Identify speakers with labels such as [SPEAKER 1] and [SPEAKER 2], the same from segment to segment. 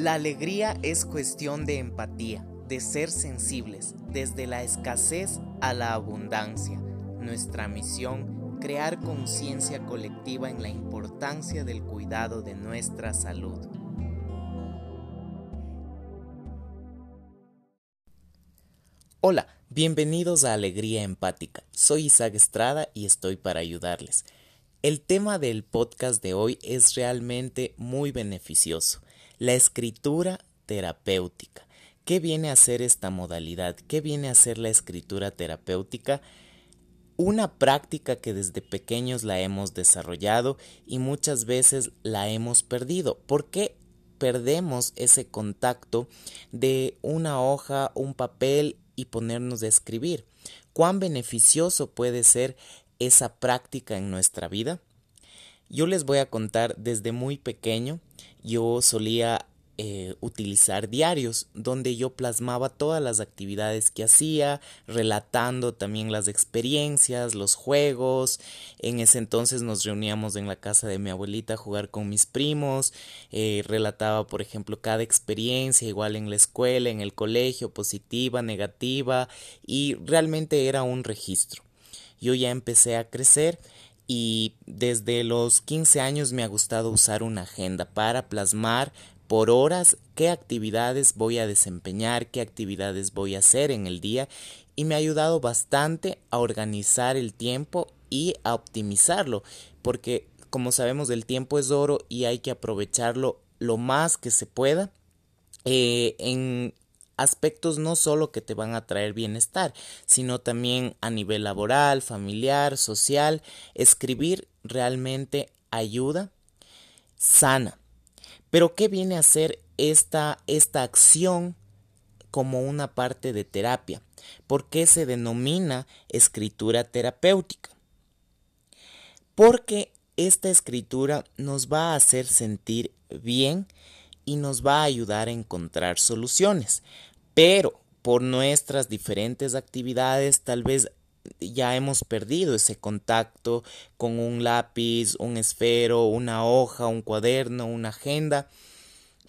[SPEAKER 1] La alegría es cuestión de empatía, de ser sensibles, desde la escasez a la abundancia. Nuestra misión, crear conciencia colectiva en la importancia del cuidado de nuestra salud. Hola, bienvenidos a Alegría Empática. Soy Isaac Estrada y estoy para ayudarles. El tema del podcast de hoy es realmente muy beneficioso la escritura terapéutica. ¿Qué viene a ser esta modalidad? ¿Qué viene a ser la escritura terapéutica? Una práctica que desde pequeños la hemos desarrollado y muchas veces la hemos perdido. ¿Por qué perdemos ese contacto de una hoja, un papel y ponernos a escribir? ¿Cuán beneficioso puede ser esa práctica en nuestra vida? Yo les voy a contar desde muy pequeño, yo solía eh, utilizar diarios donde yo plasmaba todas las actividades que hacía, relatando también las experiencias, los juegos. En ese entonces nos reuníamos en la casa de mi abuelita a jugar con mis primos, eh, relataba por ejemplo cada experiencia, igual en la escuela, en el colegio, positiva, negativa, y realmente era un registro. Yo ya empecé a crecer y desde los 15 años me ha gustado usar una agenda para plasmar por horas qué actividades voy a desempeñar, qué actividades voy a hacer en el día y me ha ayudado bastante a organizar el tiempo y a optimizarlo porque como sabemos el tiempo es oro y hay que aprovecharlo lo más que se pueda. Eh, en aspectos no solo que te van a traer bienestar, sino también a nivel laboral, familiar, social. Escribir realmente ayuda, sana. Pero ¿qué viene a ser esta, esta acción como una parte de terapia? ¿Por qué se denomina escritura terapéutica? Porque esta escritura nos va a hacer sentir bien y nos va a ayudar a encontrar soluciones pero por nuestras diferentes actividades tal vez ya hemos perdido ese contacto con un lápiz, un esfero, una hoja, un cuaderno, una agenda.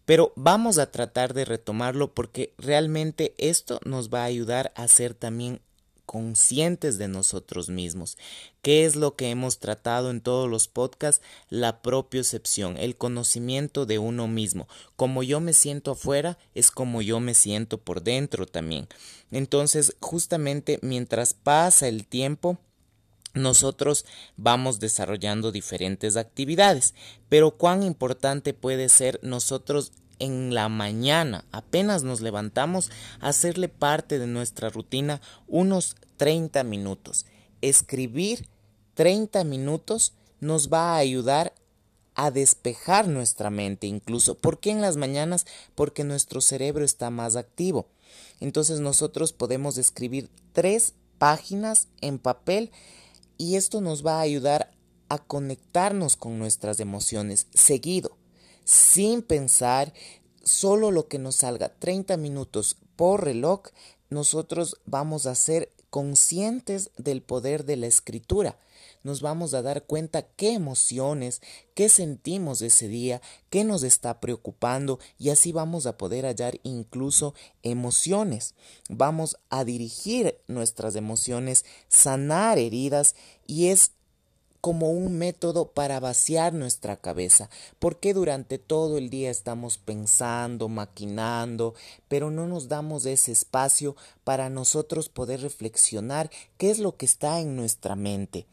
[SPEAKER 1] Pero vamos a tratar de retomarlo porque realmente esto nos va a ayudar a ser también conscientes de nosotros mismos. ¿Qué es lo que hemos tratado en todos los podcasts? La propiocepción, el conocimiento de uno mismo. Como yo me siento afuera, es como yo me siento por dentro también. Entonces, justamente mientras pasa el tiempo, nosotros vamos desarrollando diferentes actividades, pero cuán importante puede ser nosotros en la mañana, apenas nos levantamos, hacerle parte de nuestra rutina unos 30 minutos. Escribir 30 minutos nos va a ayudar a despejar nuestra mente incluso. ¿Por qué en las mañanas? Porque nuestro cerebro está más activo. Entonces nosotros podemos escribir tres páginas en papel y esto nos va a ayudar a conectarnos con nuestras emociones seguido sin pensar solo lo que nos salga 30 minutos por reloj, nosotros vamos a ser conscientes del poder de la escritura. Nos vamos a dar cuenta qué emociones, qué sentimos ese día, qué nos está preocupando y así vamos a poder hallar incluso emociones. Vamos a dirigir nuestras emociones, sanar heridas y es como un método para vaciar nuestra cabeza, porque durante todo el día estamos pensando, maquinando, pero no nos damos ese espacio para nosotros poder reflexionar qué es lo que está en nuestra mente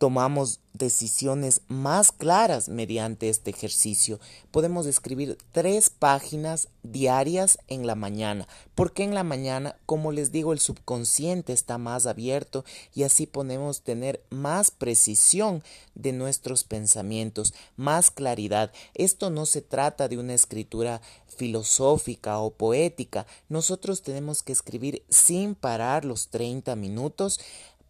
[SPEAKER 1] tomamos decisiones más claras mediante este ejercicio. Podemos escribir tres páginas diarias en la mañana, porque en la mañana, como les digo, el subconsciente está más abierto y así podemos tener más precisión de nuestros pensamientos, más claridad. Esto no se trata de una escritura filosófica o poética. Nosotros tenemos que escribir sin parar los 30 minutos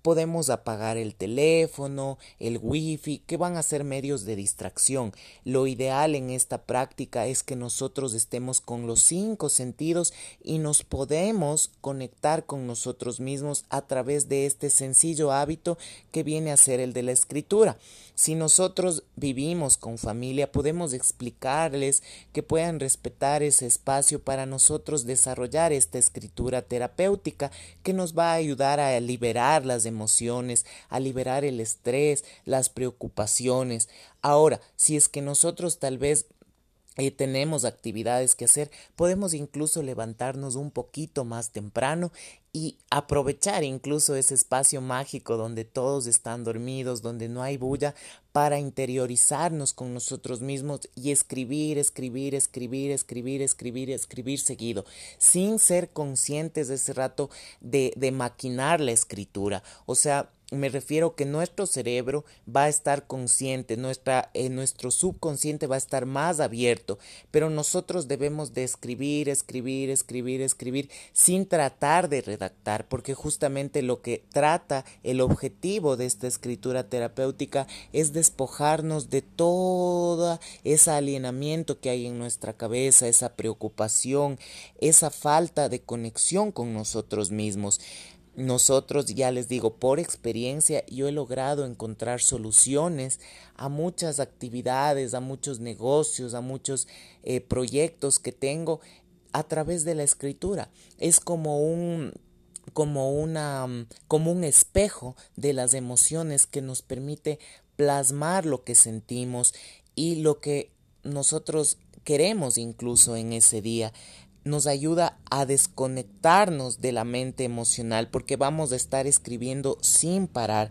[SPEAKER 1] podemos apagar el teléfono, el wifi, que van a ser medios de distracción. Lo ideal en esta práctica es que nosotros estemos con los cinco sentidos y nos podemos conectar con nosotros mismos a través de este sencillo hábito que viene a ser el de la escritura. Si nosotros vivimos con familia, podemos explicarles que puedan respetar ese espacio para nosotros desarrollar esta escritura terapéutica que nos va a ayudar a liberar las emociones, a liberar el estrés, las preocupaciones. Ahora, si es que nosotros tal vez eh, tenemos actividades que hacer, podemos incluso levantarnos un poquito más temprano y aprovechar incluso ese espacio mágico donde todos están dormidos, donde no hay bulla, para interiorizarnos con nosotros mismos y escribir, escribir, escribir, escribir, escribir, escribir seguido, sin ser conscientes de ese rato de, de maquinar la escritura. O sea, me refiero que nuestro cerebro va a estar consciente, nuestra, eh, nuestro subconsciente va a estar más abierto, pero nosotros debemos de escribir, escribir, escribir, escribir, sin tratar de redactar, porque justamente lo que trata el objetivo de esta escritura terapéutica es despojarnos de todo ese alienamiento que hay en nuestra cabeza, esa preocupación, esa falta de conexión con nosotros mismos. Nosotros, ya les digo, por experiencia, yo he logrado encontrar soluciones a muchas actividades, a muchos negocios, a muchos eh, proyectos que tengo a través de la escritura. Es como un como una como un espejo de las emociones que nos permite plasmar lo que sentimos y lo que nosotros queremos incluso en ese día nos ayuda a desconectarnos de la mente emocional porque vamos a estar escribiendo sin parar.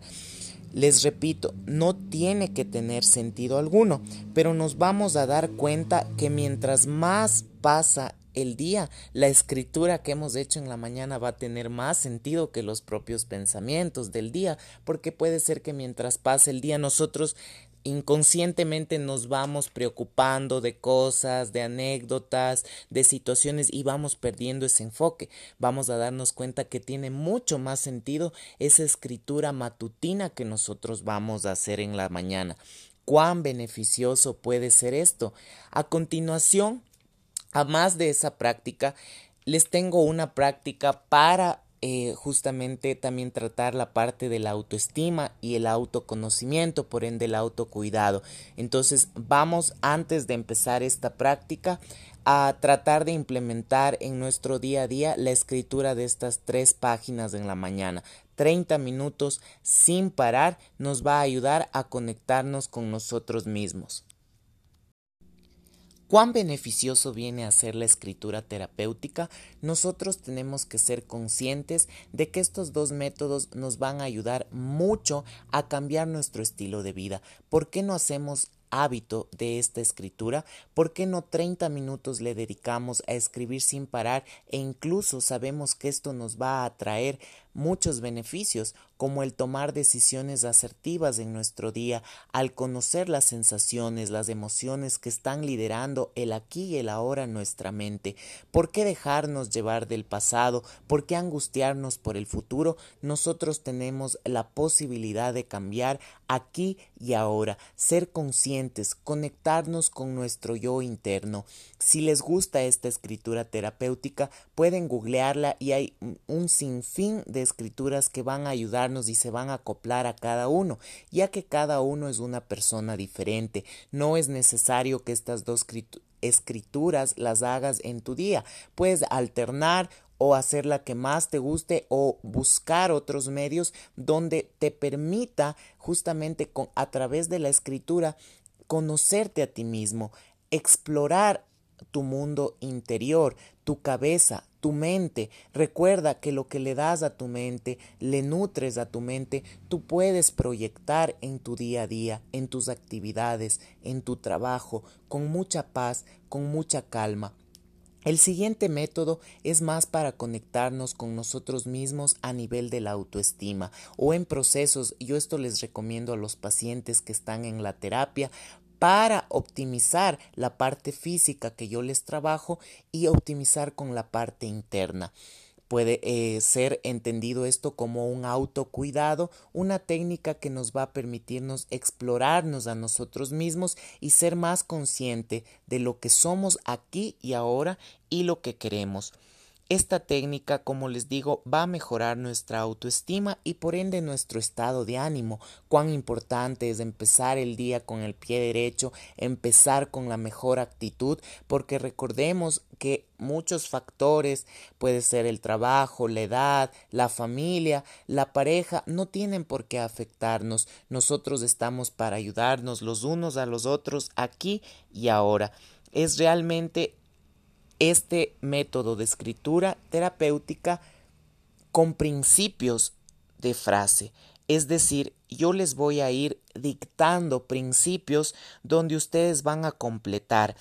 [SPEAKER 1] Les repito, no tiene que tener sentido alguno, pero nos vamos a dar cuenta que mientras más pasa el día, la escritura que hemos hecho en la mañana va a tener más sentido que los propios pensamientos del día, porque puede ser que mientras pase el día nosotros inconscientemente nos vamos preocupando de cosas, de anécdotas, de situaciones y vamos perdiendo ese enfoque. Vamos a darnos cuenta que tiene mucho más sentido esa escritura matutina que nosotros vamos a hacer en la mañana. ¿Cuán beneficioso puede ser esto? A continuación, a más de esa práctica, les tengo una práctica para eh, justamente también tratar la parte de la autoestima y el autoconocimiento, por ende el autocuidado. Entonces vamos antes de empezar esta práctica a tratar de implementar en nuestro día a día la escritura de estas tres páginas en la mañana. 30 minutos sin parar nos va a ayudar a conectarnos con nosotros mismos. ¿Cuán beneficioso viene a ser la escritura terapéutica? Nosotros tenemos que ser conscientes de que estos dos métodos nos van a ayudar mucho a cambiar nuestro estilo de vida. ¿Por qué no hacemos hábito de esta escritura, ¿por qué no 30 minutos le dedicamos a escribir sin parar e incluso sabemos que esto nos va a traer muchos beneficios, como el tomar decisiones asertivas en nuestro día, al conocer las sensaciones, las emociones que están liderando el aquí y el ahora en nuestra mente. ¿Por qué dejarnos llevar del pasado? ¿Por qué angustiarnos por el futuro? Nosotros tenemos la posibilidad de cambiar aquí y ahora, ser conscientes, conectarnos con nuestro yo interno. Si les gusta esta escritura terapéutica, pueden googlearla y hay un sinfín de escrituras que van a ayudarnos y se van a acoplar a cada uno, ya que cada uno es una persona diferente. No es necesario que estas dos escrituras las hagas en tu día. Puedes alternar o hacer la que más te guste o buscar otros medios donde te permita justamente con, a través de la escritura conocerte a ti mismo, explorar tu mundo interior, tu cabeza, tu mente. Recuerda que lo que le das a tu mente, le nutres a tu mente, tú puedes proyectar en tu día a día, en tus actividades, en tu trabajo, con mucha paz, con mucha calma. El siguiente método es más para conectarnos con nosotros mismos a nivel de la autoestima o en procesos, yo esto les recomiendo a los pacientes que están en la terapia para optimizar la parte física que yo les trabajo y optimizar con la parte interna. Puede eh, ser entendido esto como un autocuidado, una técnica que nos va a permitirnos explorarnos a nosotros mismos y ser más consciente de lo que somos aquí y ahora y lo que queremos. Esta técnica, como les digo, va a mejorar nuestra autoestima y por ende nuestro estado de ánimo. Cuán importante es empezar el día con el pie derecho, empezar con la mejor actitud, porque recordemos que muchos factores, puede ser el trabajo, la edad, la familia, la pareja, no tienen por qué afectarnos. Nosotros estamos para ayudarnos los unos a los otros aquí y ahora. Es realmente este método de escritura terapéutica con principios de frase. Es decir, yo les voy a ir dictando principios donde ustedes van a completar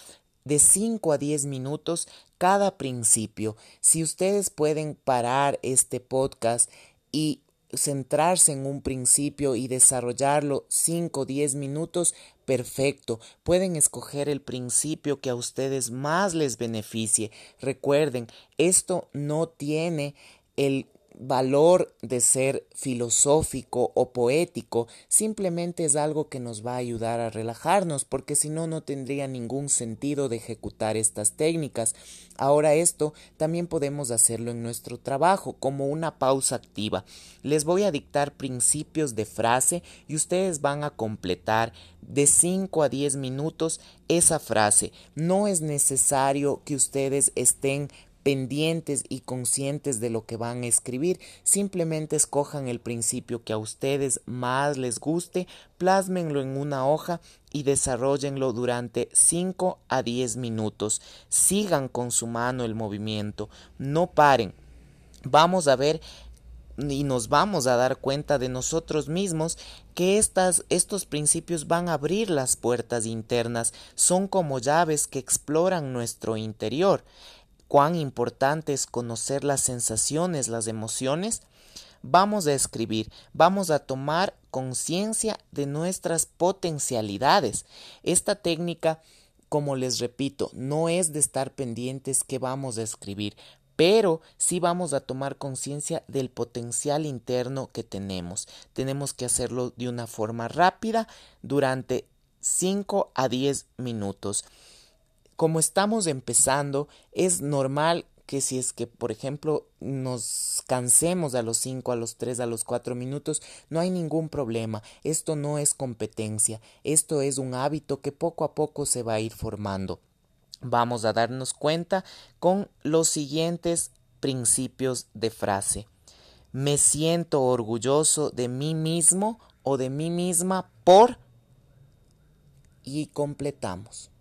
[SPEAKER 1] de 5 a 10 minutos cada principio. Si ustedes pueden parar este podcast y centrarse en un principio y desarrollarlo 5 o 10 minutos, perfecto. Pueden escoger el principio que a ustedes más les beneficie. Recuerden, esto no tiene el valor de ser filosófico o poético, simplemente es algo que nos va a ayudar a relajarnos, porque si no, no tendría ningún sentido de ejecutar estas técnicas. Ahora esto también podemos hacerlo en nuestro trabajo como una pausa activa. Les voy a dictar principios de frase y ustedes van a completar de 5 a 10 minutos esa frase. No es necesario que ustedes estén pendientes y conscientes de lo que van a escribir, simplemente escojan el principio que a ustedes más les guste, plásmenlo en una hoja y desarrollenlo durante 5 a 10 minutos. Sigan con su mano el movimiento, no paren. Vamos a ver y nos vamos a dar cuenta de nosotros mismos que estas, estos principios van a abrir las puertas internas, son como llaves que exploran nuestro interior cuán importante es conocer las sensaciones, las emociones, vamos a escribir, vamos a tomar conciencia de nuestras potencialidades. Esta técnica, como les repito, no es de estar pendientes que vamos a escribir, pero sí vamos a tomar conciencia del potencial interno que tenemos. Tenemos que hacerlo de una forma rápida durante 5 a 10 minutos como estamos empezando, es normal que si es que, por ejemplo, nos cansemos a los 5, a los 3, a los 4 minutos, no hay ningún problema. Esto no es competencia, esto es un hábito que poco a poco se va a ir formando. Vamos a darnos cuenta con los siguientes principios de frase. Me siento orgulloso de mí mismo o de mí misma por... y completamos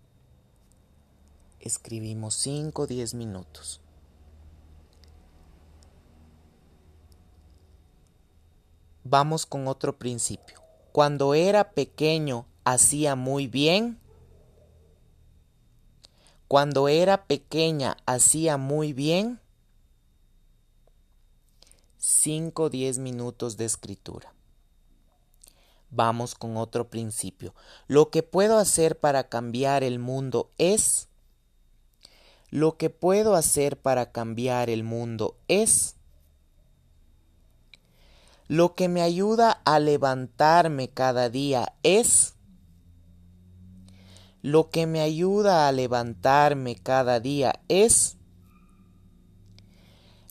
[SPEAKER 1] escribimos 5 o 10 minutos. Vamos con otro principio. Cuando era pequeño hacía muy bien. Cuando era pequeña hacía muy bien. 5 o 10 minutos de escritura. Vamos con otro principio. Lo que puedo hacer para cambiar el mundo es lo que puedo hacer para cambiar el mundo es lo que me ayuda a levantarme cada día es lo que me ayuda a levantarme cada día es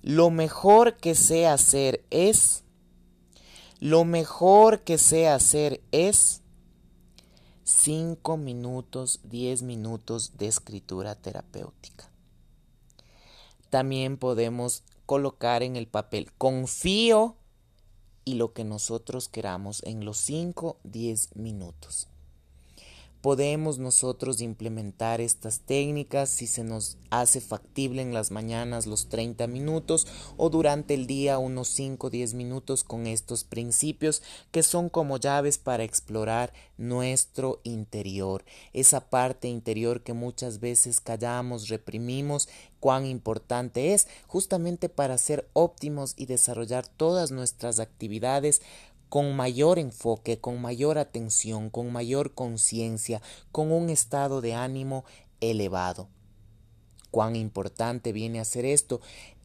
[SPEAKER 1] lo mejor que sé hacer es lo mejor que sé hacer es 5 minutos, 10 minutos de escritura terapéutica. También podemos colocar en el papel confío y lo que nosotros queramos en los 5, 10 minutos podemos nosotros implementar estas técnicas si se nos hace factible en las mañanas los 30 minutos o durante el día unos 5 o 10 minutos con estos principios que son como llaves para explorar nuestro interior, esa parte interior que muchas veces callamos, reprimimos, cuán importante es justamente para ser óptimos y desarrollar todas nuestras actividades con mayor enfoque, con mayor atención, con mayor conciencia, con un estado de ánimo elevado. Cuán importante viene a ser esto.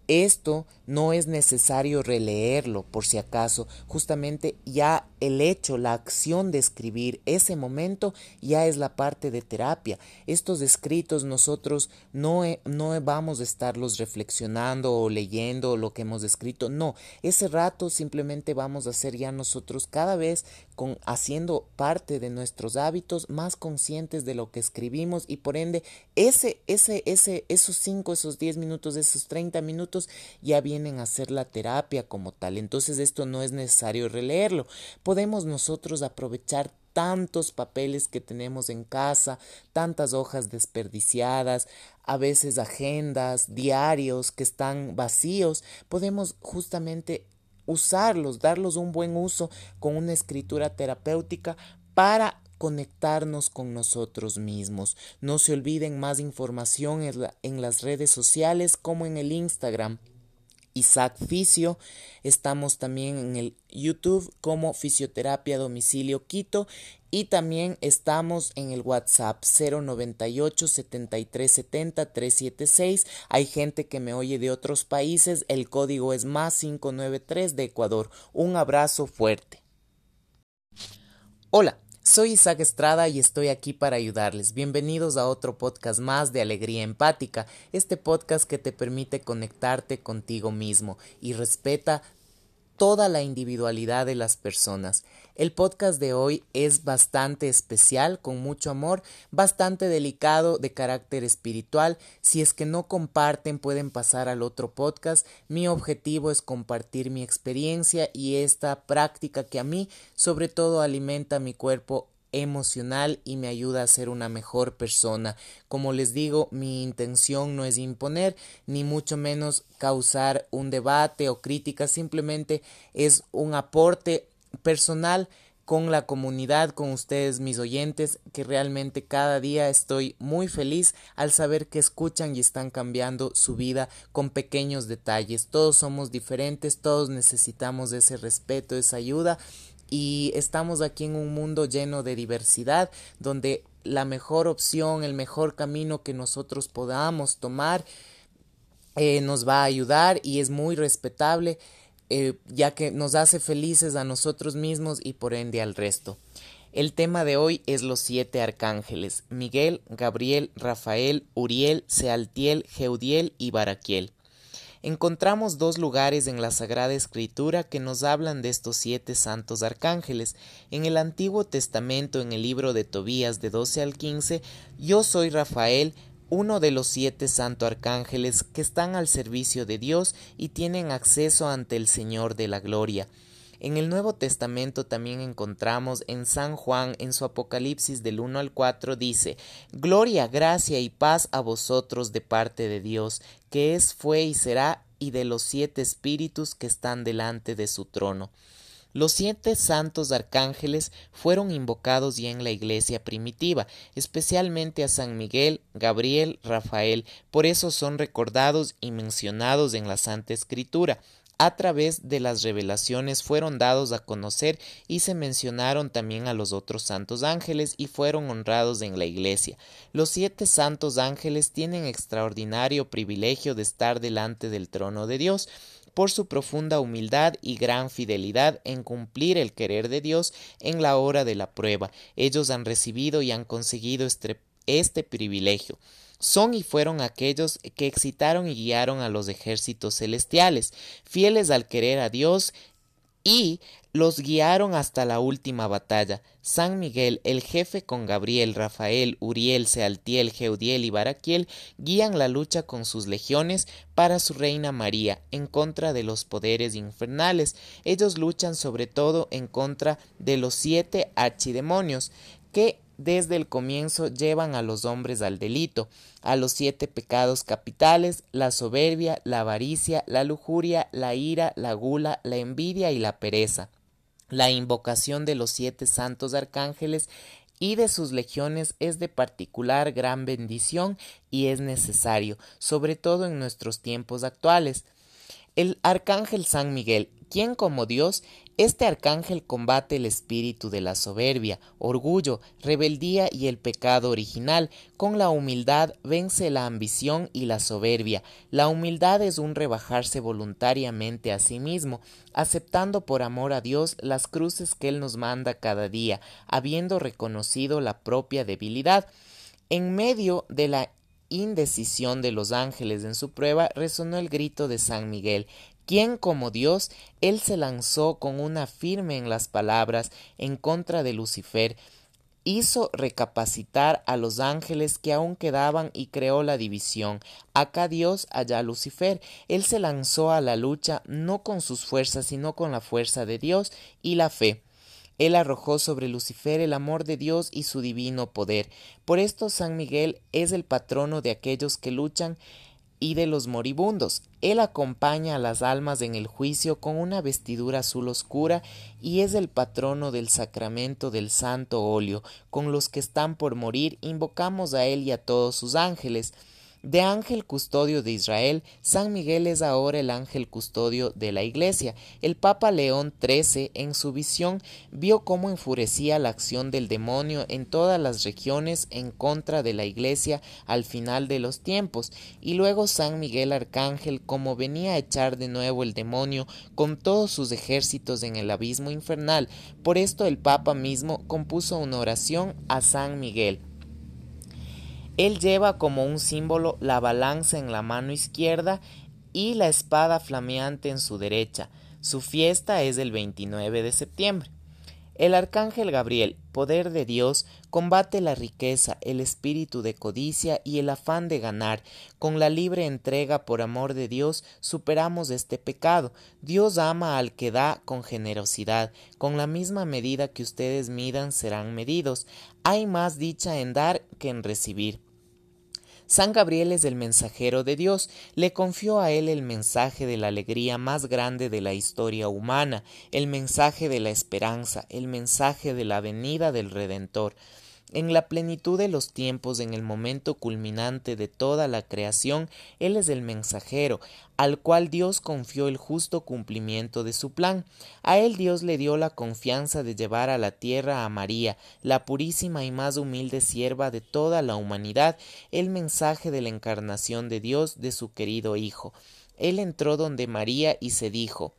[SPEAKER 1] Esto no es necesario releerlo por si acaso, justamente ya el hecho, la acción de escribir ese momento ya es la parte de terapia. Estos escritos nosotros no, no vamos a estarlos reflexionando o leyendo lo que hemos escrito, no, ese rato simplemente vamos a ser ya nosotros cada vez con haciendo parte de nuestros hábitos más conscientes de lo que escribimos y por ende ese, ese, ese, esos 5, esos 10 minutos, esos 30 minutos ya vienen a ser la terapia como tal. Entonces esto no es necesario releerlo. Podemos nosotros aprovechar tantos papeles que tenemos en casa, tantas hojas desperdiciadas, a veces agendas, diarios que están vacíos, podemos justamente usarlos, darlos un buen uso con una escritura terapéutica para conectarnos con nosotros mismos. No se olviden más información en, las redes sociales como en el Instagram Isaac Fisio. Estamos también en el YouTube como Fisioterapia Domicilio Quito y también estamos en el WhatsApp 098 7370 376. Hay gente que me oye de otros países. El código es más 593 de Ecuador. Un abrazo fuerte. Hola. Soy Isaac Estrada y estoy aquí para ayudarles. Bienvenidos a otro podcast más de Alegría Empática, este podcast que te permite conectarte contigo mismo y respeta toda la individualidad de las personas. El podcast de hoy es bastante especial, con mucho amor, bastante delicado, de carácter espiritual. Si es que no comparten, pueden pasar al otro podcast. Mi objetivo es compartir mi experiencia y esta práctica que a mí sobre todo alimenta mi cuerpo emocional y me ayuda a ser una mejor persona. Como les digo, mi intención no es imponer ni mucho menos causar un debate o crítica, simplemente es un aporte personal con la comunidad, con ustedes mis oyentes, que realmente cada día estoy muy feliz al saber que escuchan y están cambiando su vida con pequeños detalles. Todos somos diferentes, todos necesitamos ese respeto, esa ayuda y estamos aquí en un mundo lleno de diversidad donde la mejor opción, el mejor camino que nosotros podamos tomar eh, nos va a ayudar y es muy respetable eh, ya que nos hace felices a nosotros mismos y por ende al resto. El tema de hoy es los siete arcángeles, Miguel, Gabriel, Rafael, Uriel, Sealtiel, Geudiel y Baraquiel encontramos dos lugares en la Sagrada Escritura que nos hablan de estos siete santos arcángeles. En el Antiguo Testamento, en el libro de Tobías de 12 al 15, yo soy Rafael, uno de los siete santos arcángeles que están al servicio de Dios y tienen acceso ante el Señor de la Gloria. En el Nuevo Testamento también encontramos en San Juan, en su Apocalipsis del 1 al 4, dice, Gloria, gracia y paz a vosotros de parte de Dios, que es, fue y será, y de los siete espíritus que están delante de su trono. Los siete santos arcángeles fueron invocados ya en la iglesia primitiva, especialmente a San Miguel, Gabriel, Rafael, por eso son recordados y mencionados en la Santa Escritura a través de las revelaciones fueron dados a conocer y se mencionaron también a los otros santos ángeles y fueron honrados en la iglesia. Los siete santos ángeles tienen extraordinario privilegio de estar delante del trono de Dios por su profunda humildad y gran fidelidad en cumplir el querer de Dios en la hora de la prueba. Ellos han recibido y han conseguido este, este privilegio son y fueron aquellos que excitaron y guiaron a los ejércitos celestiales, fieles al querer a Dios y los guiaron hasta la última batalla. San Miguel, el jefe con Gabriel, Rafael, Uriel, Sealtiel, Geudiel y Baraquiel, guían la lucha con sus legiones para su reina María, en contra de los poderes infernales. Ellos luchan sobre todo en contra de los siete archidemonios, que desde el comienzo llevan a los hombres al delito, a los siete pecados capitales, la soberbia, la avaricia, la lujuria, la ira, la gula, la envidia y la pereza. La invocación de los siete santos arcángeles y de sus legiones es de particular gran bendición y es necesario, sobre todo en nuestros tiempos actuales. El arcángel San Miguel, quien como Dios, este arcángel combate el espíritu de la soberbia, orgullo, rebeldía y el pecado original. Con la humildad vence la ambición y la soberbia. La humildad es un rebajarse voluntariamente a sí mismo, aceptando por amor a Dios las cruces que Él nos manda cada día, habiendo reconocido la propia debilidad. En medio de la indecisión de los ángeles en su prueba resonó el grito de San Miguel, quien como Dios, él se lanzó con una firme en las palabras en contra de Lucifer, hizo recapacitar a los ángeles que aún quedaban y creó la división. Acá Dios, allá Lucifer. Él se lanzó a la lucha no con sus fuerzas, sino con la fuerza de Dios y la fe. Él arrojó sobre Lucifer el amor de Dios y su divino poder. Por esto San Miguel es el patrono de aquellos que luchan y de los moribundos. Él acompaña a las almas en el juicio con una vestidura azul oscura y es el patrono del sacramento del santo óleo. Con los que están por morir invocamos a él y a todos sus ángeles. De ángel custodio de Israel, San Miguel es ahora el ángel custodio de la Iglesia. El Papa León XIII, en su visión, vio cómo enfurecía la acción del demonio en todas las regiones en contra de la Iglesia al final de los tiempos, y luego San Miguel Arcángel, como venía a echar de nuevo el demonio con todos sus ejércitos en el abismo infernal. Por esto el Papa mismo compuso una oración a San Miguel. Él lleva como un símbolo la balanza en la mano izquierda y la espada flameante en su derecha. Su fiesta es el 29 de septiembre. El arcángel Gabriel, poder de Dios, combate la riqueza, el espíritu de codicia y el afán de ganar. Con la libre entrega por amor de Dios superamos este pecado. Dios ama al que da con generosidad. Con la misma medida que ustedes midan serán medidos. Hay más dicha en dar que en recibir. San Gabriel es el mensajero de Dios, le confió a él el mensaje de la alegría más grande de la historia humana, el mensaje de la esperanza, el mensaje de la venida del Redentor. En la plenitud de los tiempos, en el momento culminante de toda la creación, Él es el mensajero, al cual Dios confió el justo cumplimiento de su plan. A Él Dios le dio la confianza de llevar a la tierra a María, la purísima y más humilde sierva de toda la humanidad, el mensaje de la encarnación de Dios de su querido Hijo. Él entró donde María y se dijo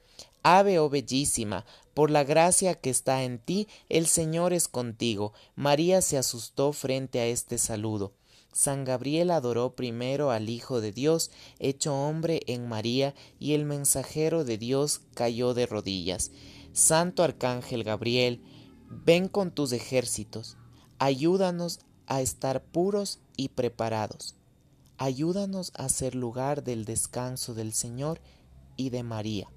[SPEAKER 1] Ave, oh bellísima, por la gracia que está en ti, el Señor es contigo. María se asustó frente a este saludo. San Gabriel adoró primero al Hijo de Dios, hecho hombre en María, y el mensajero de Dios cayó de rodillas. Santo Arcángel Gabriel, ven con tus ejércitos, ayúdanos a estar puros y preparados. Ayúdanos a ser lugar del descanso del Señor y de María.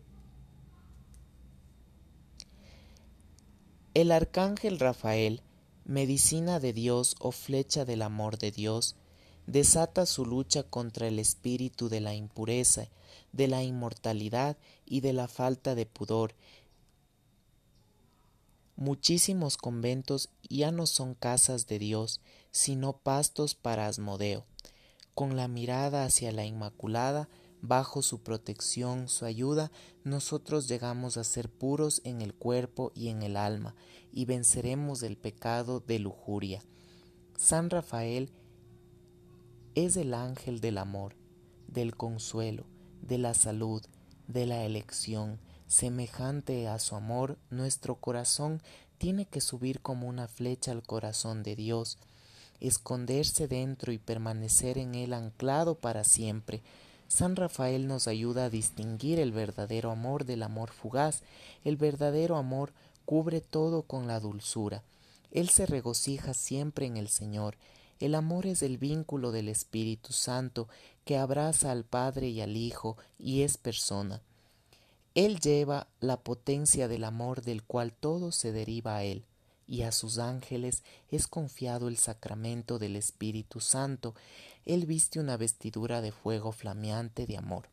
[SPEAKER 1] El arcángel Rafael, medicina de Dios o flecha del amor de Dios, desata su lucha contra el espíritu de la impureza, de la inmortalidad y de la falta de pudor. Muchísimos conventos ya no son casas de Dios, sino pastos para Asmodeo. Con la mirada hacia la Inmaculada, Bajo su protección, su ayuda, nosotros llegamos a ser puros en el cuerpo y en el alma, y venceremos el pecado de lujuria. San Rafael es el ángel del amor, del consuelo, de la salud, de la elección. Semejante a su amor, nuestro corazón tiene que subir como una flecha al corazón de Dios, esconderse dentro y permanecer en él anclado para siempre, San Rafael nos ayuda a distinguir el verdadero amor del amor fugaz. El verdadero amor cubre todo con la dulzura. Él se regocija siempre en el Señor. El amor es el vínculo del Espíritu Santo que abraza al Padre y al Hijo y es persona. Él lleva la potencia del amor del cual todo se deriva a Él y a sus ángeles es confiado el sacramento del Espíritu Santo. Él viste una vestidura de fuego flameante de amor.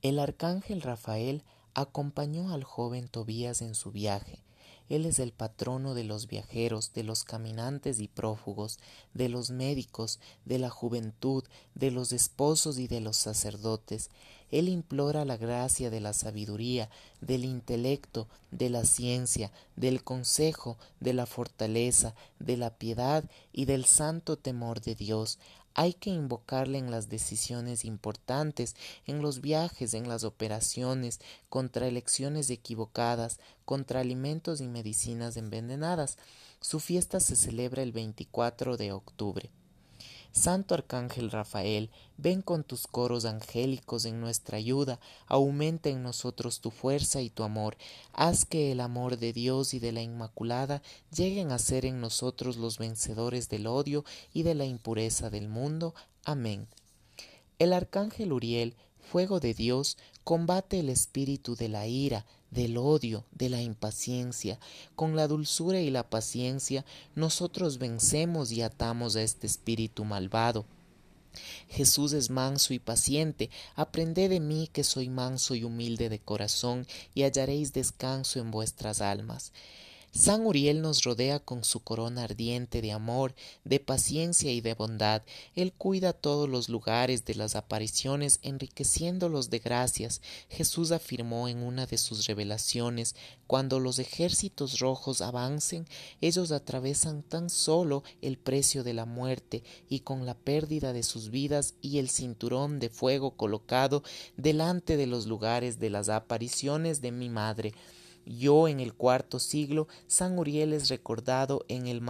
[SPEAKER 1] El arcángel Rafael acompañó al joven Tobías en su viaje. Él es el patrono de los viajeros, de los caminantes y prófugos, de los médicos, de la juventud, de los esposos y de los sacerdotes. Él implora la gracia de la sabiduría, del intelecto, de la ciencia, del consejo, de la fortaleza, de la piedad y del santo temor de Dios. Hay que invocarle en las decisiones importantes, en los viajes, en las operaciones, contra elecciones equivocadas, contra alimentos y medicinas envenenadas. Su fiesta se celebra el 24 de octubre. Santo Arcángel Rafael, ven con tus coros angélicos en nuestra ayuda, aumenta en nosotros tu fuerza y tu amor, haz que el amor de Dios y de la Inmaculada lleguen a ser en nosotros los vencedores del odio y de la impureza del mundo. Amén. El Arcángel Uriel, fuego de Dios, combate el espíritu de la ira, del odio, de la impaciencia. Con la dulzura y la paciencia nosotros vencemos y atamos a este espíritu malvado. Jesús es manso y paciente, aprended de mí que soy manso y humilde de corazón, y hallaréis descanso en vuestras almas. San Uriel nos rodea con su corona ardiente de amor, de paciencia y de bondad. Él cuida todos los lugares de las apariciones, enriqueciéndolos de gracias. Jesús afirmó en una de sus revelaciones cuando los ejércitos rojos avancen, ellos atravesan tan solo el precio de la muerte y con la pérdida de sus vidas y el cinturón de fuego colocado delante de los lugares de las apariciones de mi madre. Yo en el cuarto siglo, San Uriel es recordado en el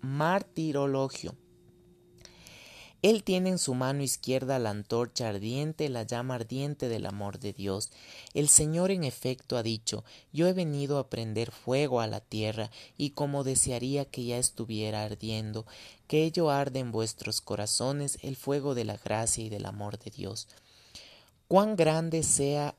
[SPEAKER 1] martirologio. Él tiene en su mano izquierda la antorcha ardiente, la llama ardiente del amor de Dios. El Señor en efecto ha dicho, yo he venido a prender fuego a la tierra, y como desearía que ya estuviera ardiendo, que ello arde en vuestros corazones el fuego de la gracia y del amor de Dios. Cuán grande sea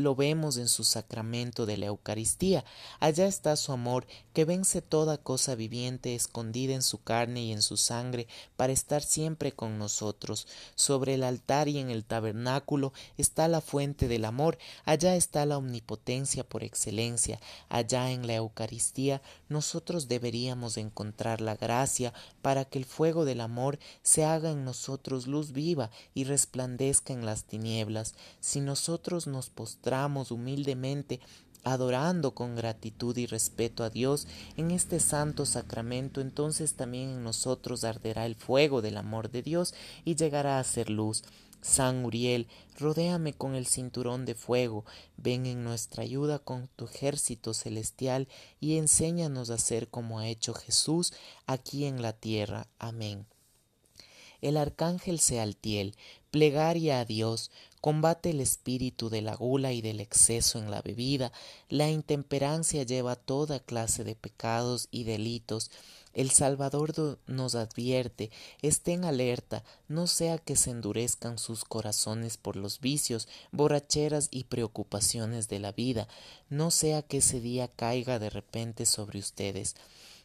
[SPEAKER 1] lo vemos en su sacramento de la Eucaristía. Allá está su amor, que vence toda cosa viviente escondida en su carne y en su sangre, para estar siempre con nosotros. Sobre el altar y en el tabernáculo está la fuente del amor, allá está la omnipotencia por excelencia, allá en la Eucaristía nosotros deberíamos encontrar la gracia para que el fuego del amor se haga en nosotros luz viva y resplandezca en las tinieblas. Si nosotros nos postramos humildemente adorando con gratitud y respeto a Dios en este santo sacramento, entonces también en nosotros arderá el fuego del amor de Dios y llegará a ser luz. San Uriel, rodéame con el cinturón de fuego, ven en nuestra ayuda con tu ejército celestial y enséñanos a ser como ha hecho Jesús aquí en la tierra. Amén. El arcángel Sealtiel, plegaria a Dios, combate el espíritu de la gula y del exceso en la bebida, la intemperancia lleva toda clase de pecados y delitos, el Salvador nos advierte, estén alerta, no sea que se endurezcan sus corazones por los vicios, borracheras y preocupaciones de la vida, no sea que ese día caiga de repente sobre ustedes.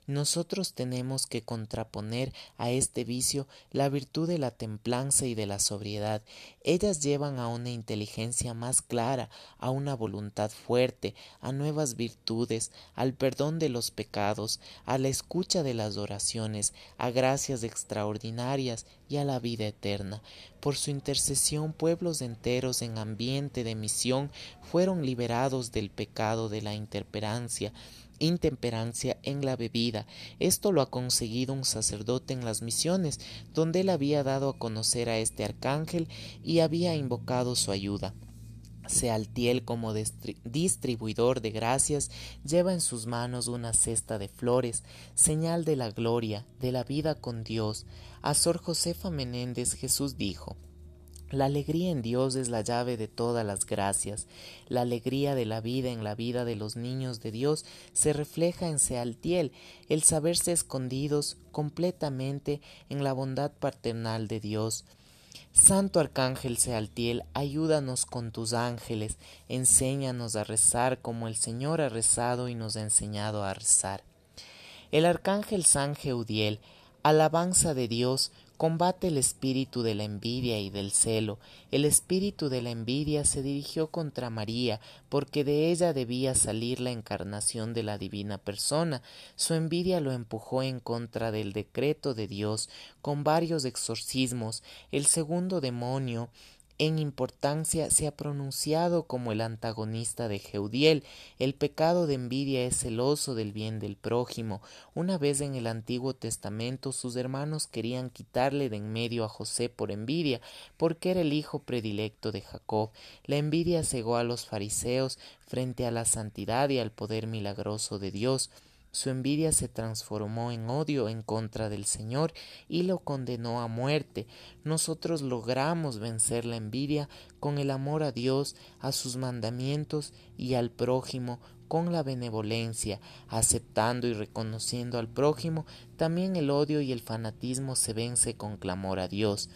[SPEAKER 1] Nosotros tenemos que contraponer a este vicio la virtud de la templanza y de la sobriedad. Ellas llevan a una inteligencia más clara, a una voluntad fuerte, a nuevas virtudes, al perdón de los pecados, a la escucha de las oraciones, a gracias extraordinarias y a la vida eterna. Por su intercesión pueblos enteros en ambiente de misión fueron liberados del pecado de la interperancia, intemperancia en la bebida. Esto lo ha conseguido un sacerdote en las misiones, donde él había dado a conocer a este arcángel y había invocado su ayuda. Sealtiel como distribuidor de gracias lleva en sus manos una cesta de flores, señal de la gloria, de la vida con Dios. A Sor Josefa Menéndez Jesús dijo la alegría en Dios es la llave de todas las gracias. La alegría de la vida en la vida de los niños de Dios se refleja en Sealtiel, el saberse escondidos completamente en la bondad paternal de Dios. Santo Arcángel Sealtiel, ayúdanos con tus ángeles, enséñanos a rezar como el Señor ha rezado y nos ha enseñado a rezar. El Arcángel San Geudiel, alabanza de Dios, combate el espíritu de la envidia y del celo. El espíritu de la envidia se dirigió contra María, porque de ella debía salir la encarnación de la divina persona. Su envidia lo empujó en contra del decreto de Dios, con varios exorcismos. El segundo demonio en importancia se ha pronunciado como el antagonista de Jeudiel. El pecado de envidia es celoso del bien del prójimo. Una vez en el Antiguo Testamento sus hermanos querían quitarle de en medio a José por envidia, porque era el hijo predilecto de Jacob. La envidia cegó a los fariseos frente a la santidad y al poder milagroso de Dios. Su envidia se transformó en odio en contra del Señor y lo condenó a muerte. Nosotros logramos vencer la envidia con el amor a Dios, a sus mandamientos y al prójimo con la benevolencia, aceptando y reconociendo al prójimo, también el odio y el fanatismo se vence con clamor a Dios.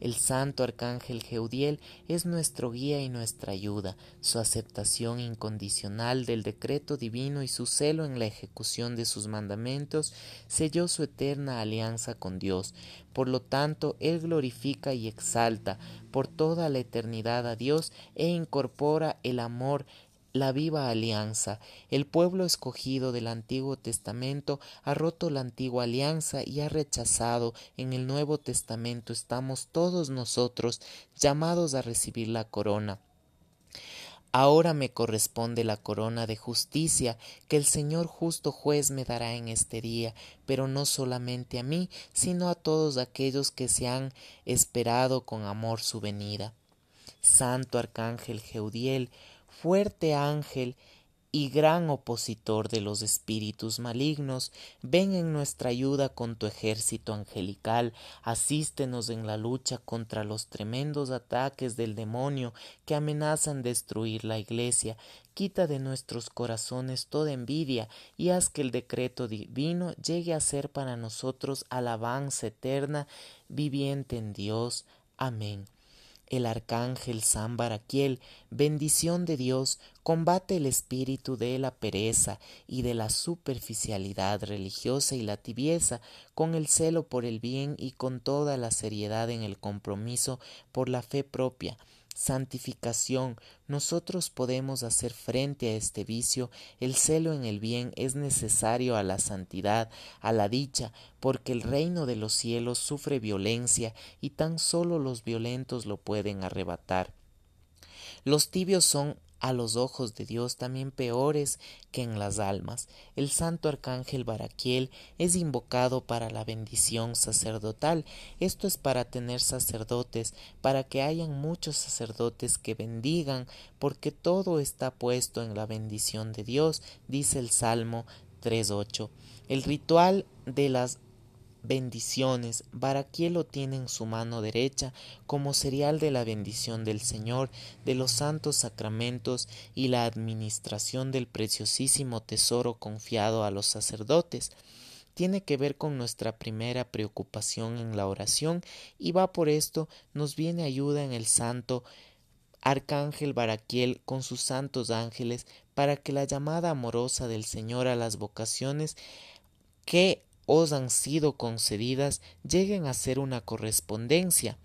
[SPEAKER 1] El santo arcángel Geudiel es nuestro guía y nuestra ayuda. Su aceptación incondicional del decreto divino y su celo en la ejecución de sus mandamientos selló su eterna alianza con Dios. Por lo tanto, Él glorifica y exalta por toda la eternidad a Dios e incorpora el amor la viva alianza. El pueblo escogido del Antiguo Testamento ha roto la antigua alianza y ha rechazado. En el Nuevo Testamento estamos todos nosotros llamados a recibir la corona. Ahora me corresponde la corona de justicia que el Señor justo juez me dará en este día, pero no solamente a mí, sino a todos aquellos que se han esperado con amor su venida. Santo Arcángel Geudiel, fuerte ángel y gran opositor de los espíritus malignos, ven en nuestra ayuda con tu ejército angelical, asístenos en la lucha contra los tremendos ataques del demonio que amenazan destruir la iglesia, quita de nuestros corazones toda envidia y haz que el decreto divino llegue a ser para nosotros alabanza eterna, viviente en Dios. Amén el arcángel San Baraquiel, bendición de Dios, combate el espíritu de la pereza y de la superficialidad religiosa y la tibieza, con el celo por el bien y con toda la seriedad en el compromiso por la fe propia, santificación, nosotros podemos hacer frente a este vicio, el celo en el bien es necesario a la santidad, a la dicha, porque el reino de los cielos sufre violencia y tan solo los violentos lo pueden arrebatar. Los tibios son a los ojos de Dios también peores que en las almas. El santo arcángel Baraquiel es invocado para la bendición sacerdotal. Esto es para tener sacerdotes, para que hayan muchos sacerdotes que bendigan, porque todo está puesto en la bendición de Dios, dice el Salmo 3.8. El ritual de las bendiciones. Baraquiel lo tiene en su mano derecha como serial de la bendición del Señor, de los santos sacramentos y la administración del preciosísimo tesoro confiado a los sacerdotes. Tiene que ver con nuestra primera preocupación en la oración y va por esto nos viene ayuda en el santo Arcángel Baraquiel con sus santos ángeles para que la llamada amorosa del Señor a las vocaciones que os han sido concedidas lleguen a ser una correspondencia.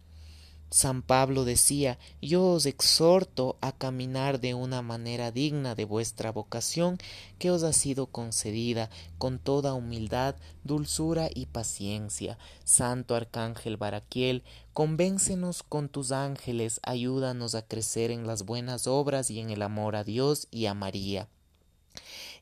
[SPEAKER 1] San Pablo decía Yo os exhorto a caminar de una manera digna de vuestra vocación que os ha sido concedida con toda humildad, dulzura y paciencia. Santo Arcángel Baraquiel, convéncenos con tus ángeles, ayúdanos a crecer en las buenas obras y en el amor a Dios y a María.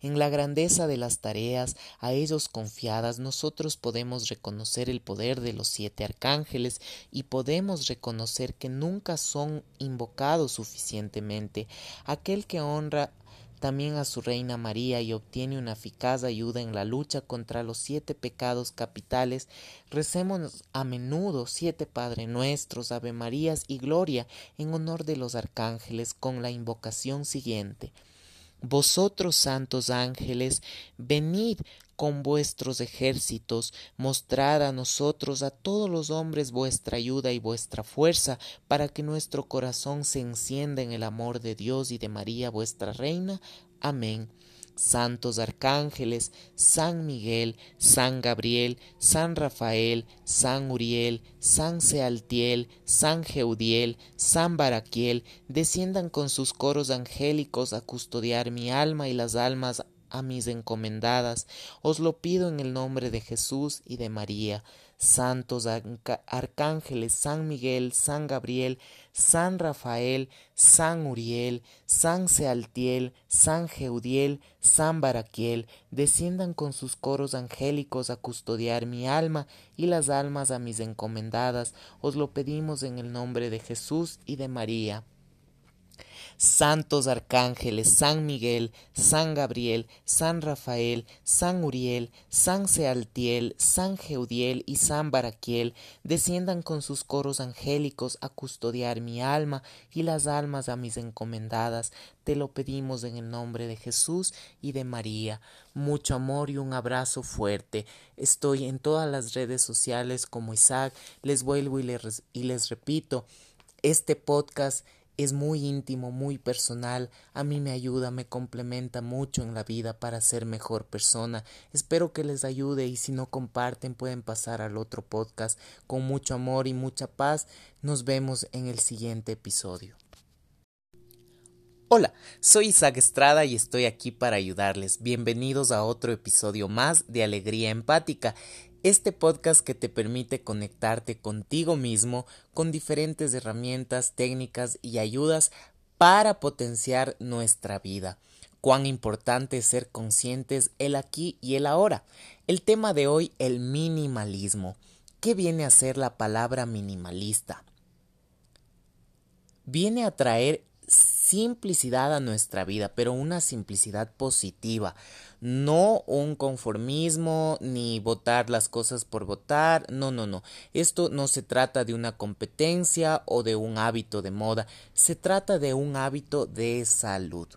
[SPEAKER 1] En la grandeza de las tareas a ellos confiadas nosotros podemos reconocer el poder de los siete arcángeles y podemos reconocer que nunca son invocados suficientemente. Aquel que honra también a su reina María y obtiene una eficaz ayuda en la lucha contra los siete pecados capitales, recemos a menudo siete Padre Nuestros, Ave Marías y Gloria en honor de los arcángeles con la invocación siguiente. Vosotros, santos ángeles, venid con vuestros ejércitos, mostrad a nosotros, a todos los hombres, vuestra ayuda y vuestra fuerza, para que nuestro corazón se encienda en el amor de Dios y de María vuestra Reina. Amén santos arcángeles, San Miguel, San Gabriel, San Rafael, San Uriel, San Sealtiel, San Geudiel, San Baraquiel, desciendan con sus coros angélicos a custodiar mi alma y las almas a mis encomendadas. Os lo pido en el nombre de Jesús y de María. Santos arcángeles, San Miguel, San Gabriel, San Rafael, San Uriel, San Sealtiel, San Geudiel, San Baraquiel, desciendan con sus coros angélicos a custodiar mi alma y las almas a mis encomendadas, os lo pedimos en el nombre de Jesús y de María santos arcángeles, San Miguel, San Gabriel, San Rafael, San Uriel, San Sealtiel, San Geudiel y San Baraquiel, desciendan con sus coros angélicos a custodiar mi alma y las almas a mis encomendadas. Te lo pedimos en el nombre de Jesús y de María. Mucho amor y un abrazo fuerte. Estoy en todas las redes sociales como Isaac. Les vuelvo y les, y les repito, este podcast es muy íntimo, muy personal, a mí me ayuda, me complementa mucho en la vida para ser mejor persona. Espero que les ayude y si no comparten pueden pasar al otro podcast con mucho amor y mucha paz. Nos vemos en el siguiente episodio. Hola, soy Isaac Estrada y estoy aquí para ayudarles. Bienvenidos a otro episodio más de Alegría Empática este podcast que te permite conectarte contigo mismo con diferentes herramientas, técnicas y ayudas para potenciar nuestra vida. Cuán importante es ser conscientes el aquí y el ahora. El tema de hoy, el minimalismo. ¿Qué viene a ser la palabra minimalista? Viene a traer simplicidad a nuestra vida, pero una simplicidad positiva, no un conformismo ni votar las cosas por votar, no, no, no. Esto no se trata de una competencia o de un hábito de moda, se trata de un hábito de salud.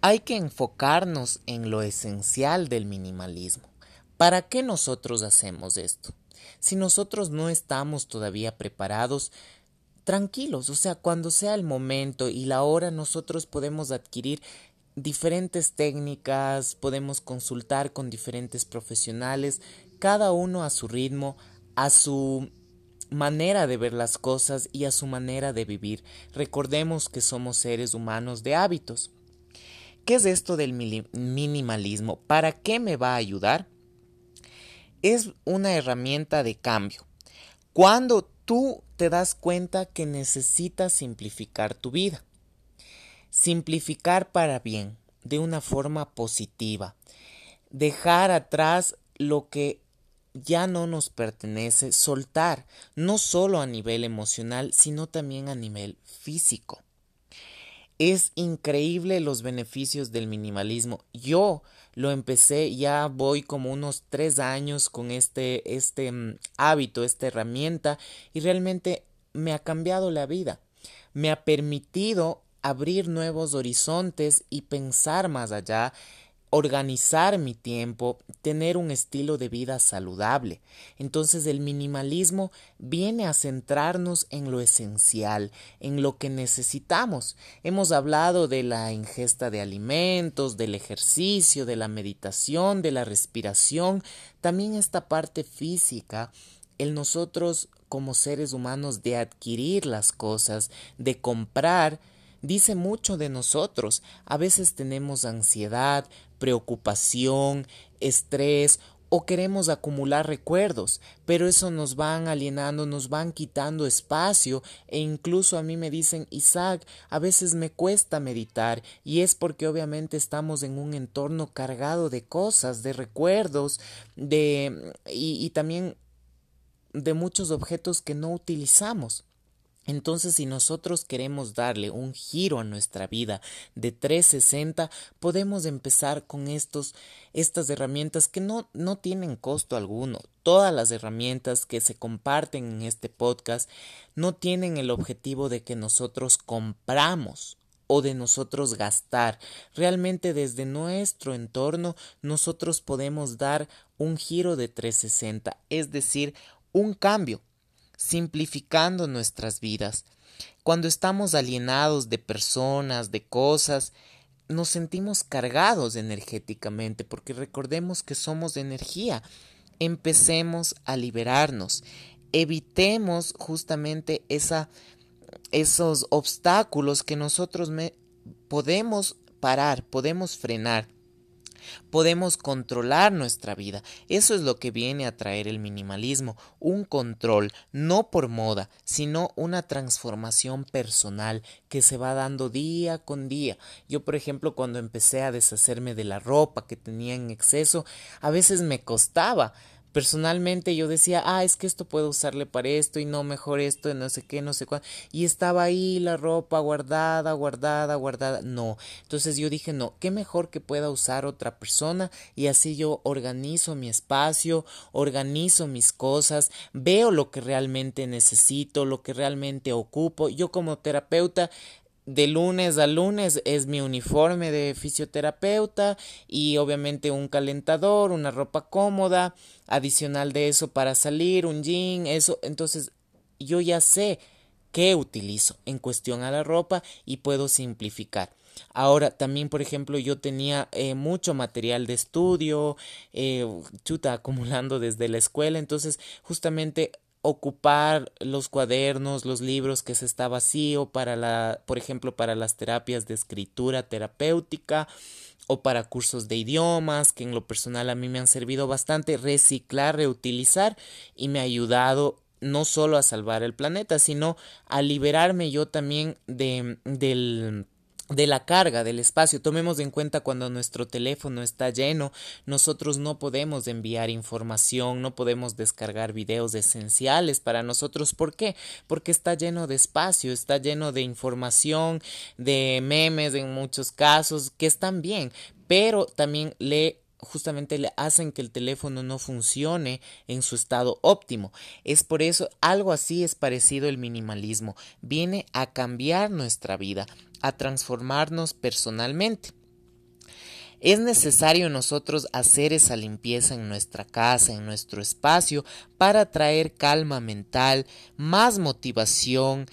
[SPEAKER 1] Hay que enfocarnos en lo esencial del minimalismo. ¿Para qué nosotros hacemos esto? Si nosotros no estamos todavía preparados, tranquilos, o sea, cuando sea el momento y la hora nosotros podemos adquirir diferentes técnicas, podemos consultar con diferentes profesionales, cada uno a su ritmo, a su manera de ver las cosas y a su manera de vivir. Recordemos que somos seres humanos de hábitos. ¿Qué es esto del minimalismo? ¿Para qué me va a ayudar? Es una herramienta de cambio. Cuando tú te das cuenta que necesitas simplificar tu vida. Simplificar para bien, de una forma positiva. Dejar atrás lo que ya no nos pertenece, soltar, no solo a nivel emocional, sino también a nivel físico. Es increíble los beneficios del minimalismo. Yo lo empecé, ya voy como unos tres años con este, este mm, hábito, esta herramienta, y realmente me ha cambiado la vida. Me ha permitido abrir nuevos horizontes y pensar más allá organizar mi tiempo, tener un estilo de vida saludable. Entonces el minimalismo viene a centrarnos en lo esencial, en lo que necesitamos. Hemos hablado de la ingesta de alimentos, del ejercicio, de la meditación, de la respiración, también esta parte física, el nosotros como seres humanos de adquirir las cosas, de comprar, dice mucho de nosotros. A veces tenemos ansiedad, preocupación, estrés o queremos acumular recuerdos, pero eso nos van alienando, nos van quitando espacio e incluso a mí me dicen, Isaac, a veces me cuesta meditar y es porque obviamente estamos en un entorno cargado de cosas, de recuerdos, de y, y también de muchos objetos que no utilizamos. Entonces, si nosotros queremos darle un giro a nuestra vida de 360, podemos empezar con estos, estas herramientas que no, no tienen costo alguno. Todas las herramientas que se comparten en este podcast no tienen el objetivo de que nosotros compramos o de nosotros gastar. Realmente desde nuestro entorno nosotros podemos dar un giro de 360, es decir, un cambio simplificando nuestras vidas. Cuando estamos alienados de personas, de cosas, nos sentimos cargados energéticamente, porque recordemos que somos de energía. Empecemos a liberarnos. Evitemos justamente esa, esos obstáculos que nosotros podemos parar, podemos frenar. Podemos controlar nuestra vida. Eso es lo que viene a traer el minimalismo. Un control, no por moda, sino una transformación personal que se va dando día con día. Yo, por ejemplo, cuando empecé a deshacerme de la ropa que tenía en exceso, a veces me costaba personalmente yo decía, ah, es que esto puedo usarle para esto y no mejor esto, no sé qué, no sé cuándo. Y estaba ahí la ropa guardada, guardada, guardada. No. Entonces yo dije, no, qué mejor que pueda usar otra persona y así yo organizo mi espacio, organizo mis cosas, veo lo que realmente necesito, lo que realmente ocupo. Yo como terapeuta de lunes a lunes es mi uniforme de fisioterapeuta y obviamente un calentador, una ropa cómoda, adicional de eso para salir, un jean, eso, entonces yo ya sé qué utilizo en cuestión a la ropa y puedo simplificar. Ahora también, por ejemplo, yo tenía eh, mucho material de estudio, eh, chuta, acumulando desde la escuela, entonces justamente ocupar los cuadernos, los libros que se está vacío para la, por ejemplo, para las terapias de escritura terapéutica o para cursos de idiomas, que en lo personal a mí me han servido bastante, reciclar, reutilizar y me ha ayudado no solo a salvar el planeta, sino a liberarme yo también de, del de la carga del espacio. Tomemos en cuenta cuando nuestro teléfono está lleno, nosotros no podemos enviar información, no podemos descargar videos esenciales para nosotros. ¿Por qué? Porque está lleno de espacio, está lleno de información, de memes en muchos casos que están bien, pero también le justamente le hacen que el teléfono no funcione en su estado óptimo. Es por eso algo así es parecido el minimalismo. Viene a cambiar nuestra vida, a transformarnos personalmente. Es necesario nosotros hacer esa limpieza en nuestra casa, en nuestro espacio, para traer calma mental, más motivación,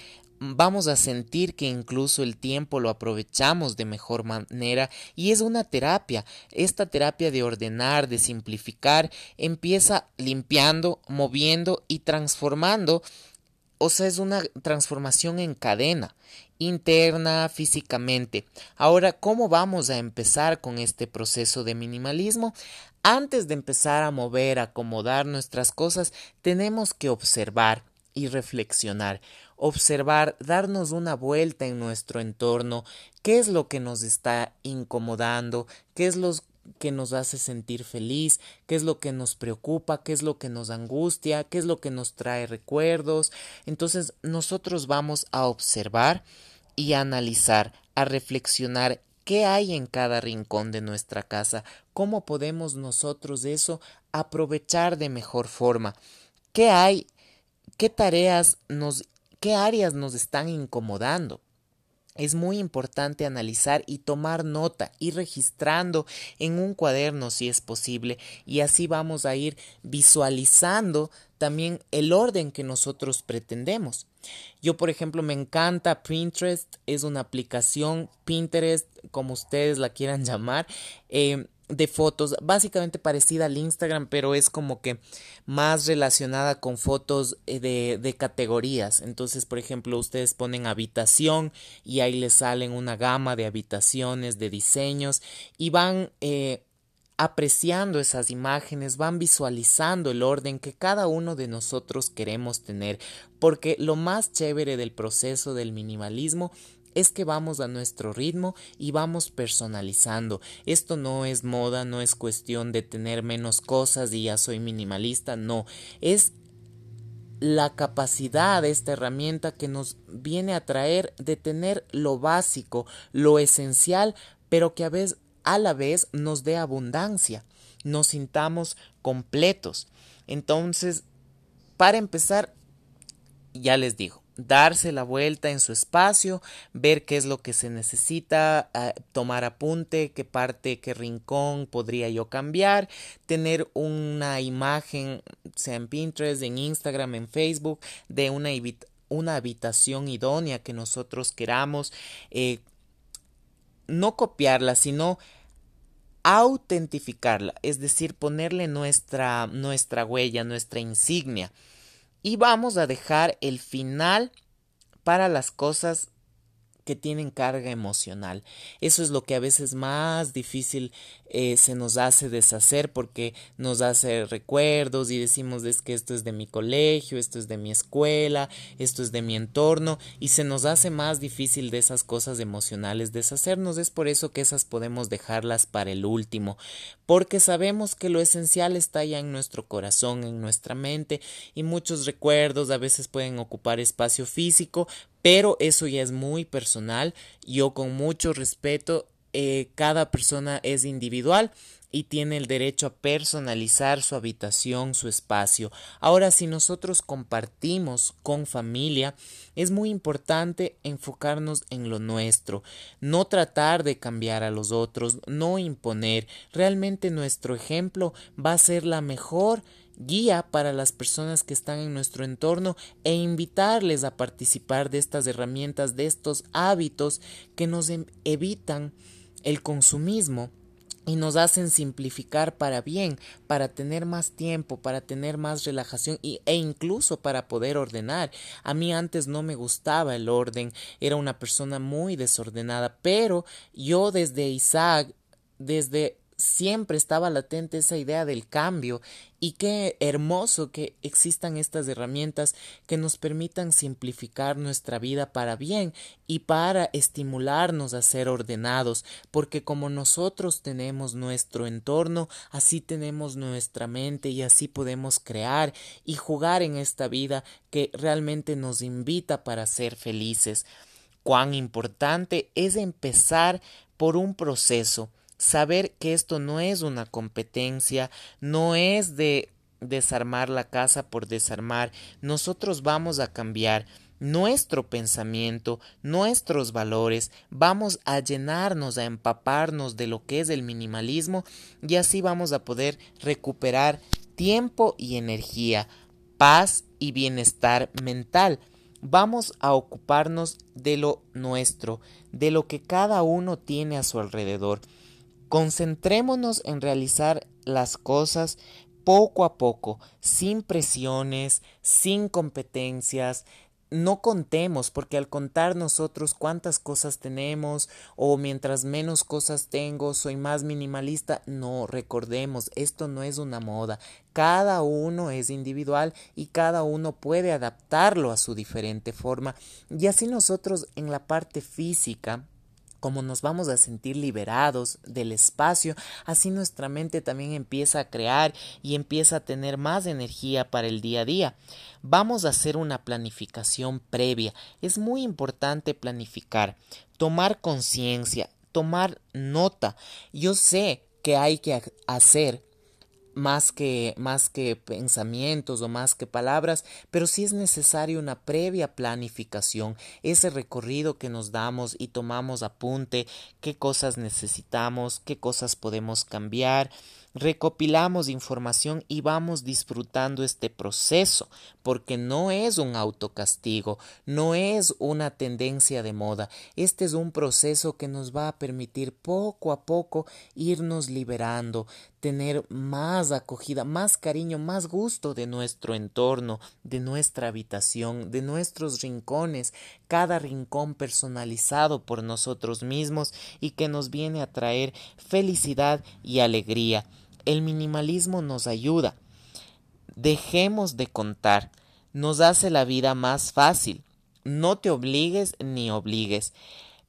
[SPEAKER 1] vamos a sentir que incluso el tiempo lo aprovechamos de mejor manera y es una terapia. Esta terapia de ordenar, de simplificar, empieza limpiando, moviendo y transformando. O sea, es una transformación en cadena, interna, físicamente. Ahora, ¿cómo vamos a empezar con este proceso de minimalismo? Antes de empezar a mover, a acomodar nuestras cosas, tenemos que observar y reflexionar observar, darnos una vuelta en nuestro entorno, qué es lo que nos está incomodando, qué es lo que nos hace sentir feliz, qué es lo que nos preocupa, qué es lo que nos angustia, qué es lo que nos trae recuerdos. Entonces nosotros vamos a observar y a analizar, a reflexionar qué hay en cada rincón de nuestra casa, cómo podemos nosotros eso aprovechar de mejor forma, qué hay, qué tareas nos ¿Qué áreas nos están incomodando? Es muy importante analizar y tomar nota, y registrando en un cuaderno si es posible y así vamos a ir visualizando también el orden que nosotros pretendemos. Yo, por ejemplo, me encanta Pinterest, es una aplicación, Pinterest, como ustedes la quieran llamar, eh, de fotos, básicamente parecida al Instagram, pero es como que más relacionada con fotos eh, de, de, categorías. Entonces, por ejemplo, ustedes ponen habitación y ahí les salen una gama de habitaciones, de diseños y van eh, apreciando esas imágenes, van visualizando el orden que cada uno de nosotros queremos tener, porque lo más chévere del proceso del minimalismo es que vamos a nuestro ritmo y vamos personalizando. Esto no es moda, no es cuestión de tener menos cosas y ya soy minimalista, no, es la capacidad de esta herramienta que nos viene a traer de tener lo básico, lo esencial, pero que a, vez, a la vez nos dé abundancia, nos sintamos completos. Entonces, para empezar, ya les digo, darse la vuelta en su espacio, ver qué es lo que se necesita, ah, tomar apunte, qué parte, qué rincón podría yo cambiar, tener una imagen, sea en Pinterest, en Instagram, en Facebook, de una, una habitación idónea que nosotros queramos, eh, no copiarla, sino autentificarla, es decir, ponerle nuestra, nuestra huella, nuestra insignia y vamos a dejar el final para las cosas que tienen carga emocional. Eso es lo que a veces más difícil eh, se nos hace deshacer porque nos hace recuerdos y decimos es que esto es de mi colegio, esto es de mi escuela, esto es de mi entorno y se nos hace más difícil de esas cosas emocionales deshacernos. Es por eso que esas podemos dejarlas para el último, porque sabemos que lo esencial está ya en nuestro corazón, en nuestra mente y muchos recuerdos a veces pueden ocupar espacio físico, pero eso ya es muy personal. Yo con mucho respeto, eh, cada persona es individual y tiene el derecho a personalizar su habitación, su espacio. Ahora, si nosotros compartimos con familia, es muy importante enfocarnos en lo nuestro, no tratar de cambiar a los otros, no imponer. Realmente nuestro ejemplo va a ser la mejor guía para las personas que están en nuestro entorno e invitarles a participar de estas herramientas, de estos hábitos que nos em, evitan el consumismo y nos hacen simplificar para bien, para tener más tiempo, para tener más relajación e incluso para poder ordenar. A mí antes no me gustaba el orden, era una persona muy desordenada, pero yo desde Isaac, desde siempre estaba latente esa idea del cambio y qué hermoso que existan estas herramientas que nos permitan simplificar nuestra vida para bien y para estimularnos a ser ordenados, porque como nosotros tenemos nuestro entorno, así tenemos nuestra mente y así podemos crear y jugar en esta vida que realmente nos invita para ser felices. Cuán importante es empezar por un proceso saber que esto no es una competencia, no es de desarmar la casa por desarmar, nosotros vamos a cambiar nuestro pensamiento, nuestros valores, vamos a llenarnos, a empaparnos de lo que es el minimalismo y así vamos a poder recuperar tiempo y energía, paz y bienestar mental. Vamos a ocuparnos de lo nuestro, de lo que cada uno tiene a su alrededor. Concentrémonos en realizar las cosas poco a poco, sin presiones, sin competencias, no contemos, porque al contar nosotros cuántas cosas tenemos o mientras menos cosas tengo, soy más minimalista, no, recordemos, esto no es una moda, cada uno es individual y cada uno puede adaptarlo a su diferente forma. Y así nosotros en la parte física como nos vamos a sentir liberados del espacio, así nuestra mente también empieza a crear y empieza a tener más energía para el día a día. Vamos a hacer una planificación previa. Es muy importante planificar, tomar conciencia, tomar nota. Yo sé que hay que hacer más que, más que pensamientos o más que palabras, pero sí es necesaria una previa planificación, ese recorrido que nos damos y tomamos apunte, qué cosas necesitamos, qué cosas podemos cambiar, recopilamos información y vamos disfrutando este proceso, porque no es un autocastigo, no es una tendencia de moda, este es un proceso que nos va a permitir poco a poco irnos liberando, tener más acogida, más cariño, más gusto de nuestro entorno, de nuestra habitación, de nuestros rincones, cada rincón personalizado por nosotros mismos y que nos viene a traer felicidad y alegría. El minimalismo nos ayuda. Dejemos de contar. Nos hace la vida más fácil. No te obligues ni obligues.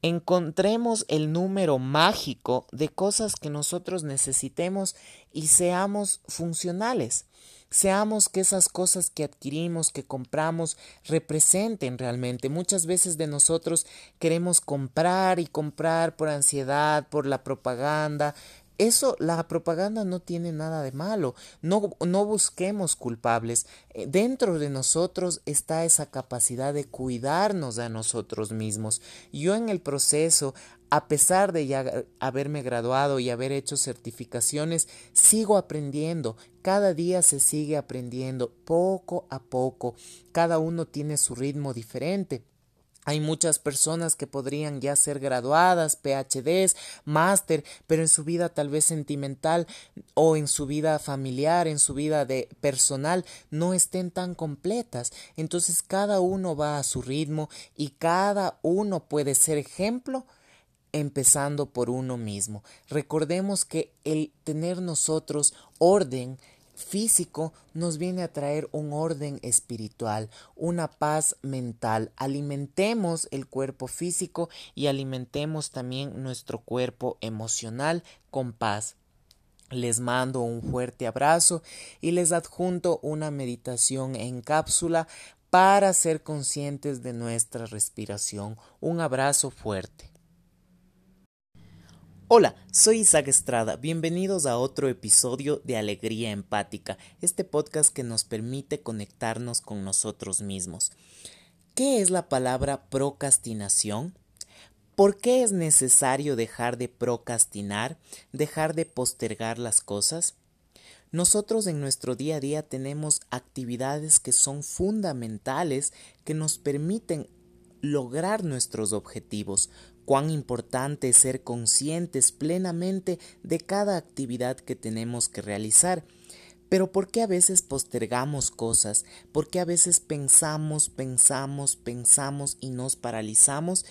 [SPEAKER 1] Encontremos el número mágico de cosas que nosotros necesitemos y seamos funcionales. Seamos que esas cosas que adquirimos, que compramos, representen realmente. Muchas veces de nosotros queremos comprar y comprar por ansiedad, por la propaganda, eso, la propaganda no tiene nada de malo. No, no busquemos culpables. Eh, dentro de nosotros está esa capacidad de cuidarnos a nosotros mismos. Yo en el proceso, a pesar de ya haberme graduado y haber hecho certificaciones, sigo aprendiendo. Cada día se sigue aprendiendo, poco a poco. Cada uno tiene su ritmo diferente. Hay muchas personas que podrían ya ser graduadas, PhDs, máster, pero en su vida tal vez sentimental o en su vida familiar, en su vida de personal, no estén tan completas. Entonces cada uno va a su ritmo y cada uno puede ser ejemplo empezando por uno mismo. Recordemos que el tener nosotros orden físico nos viene a traer un orden espiritual, una paz mental. Alimentemos el cuerpo físico y alimentemos también nuestro cuerpo emocional con paz. Les mando un fuerte abrazo y les adjunto una meditación en cápsula para ser conscientes de nuestra respiración. Un abrazo fuerte. Hola, soy Isaac Estrada, bienvenidos a otro episodio de Alegría Empática, este podcast que nos permite conectarnos con nosotros mismos. ¿Qué es la palabra procrastinación? ¿Por qué es necesario dejar de procrastinar, dejar de postergar las cosas? Nosotros en nuestro día a día tenemos actividades que son fundamentales que nos permiten lograr nuestros objetivos, Cuán importante es ser conscientes plenamente de cada actividad que tenemos que realizar. Pero ¿por qué a veces postergamos cosas? ¿Por qué a veces pensamos, pensamos, pensamos y nos paralizamos?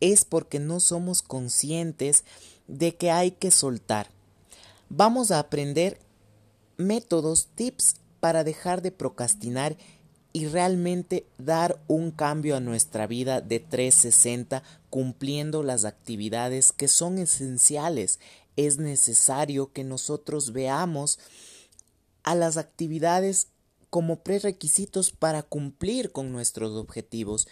[SPEAKER 1] Es porque no somos conscientes de que hay que soltar. Vamos a aprender métodos, tips para dejar de procrastinar y realmente dar un cambio a nuestra vida de 360 cumpliendo las actividades que son esenciales. Es necesario que nosotros veamos a las actividades como prerequisitos para cumplir con nuestros objetivos.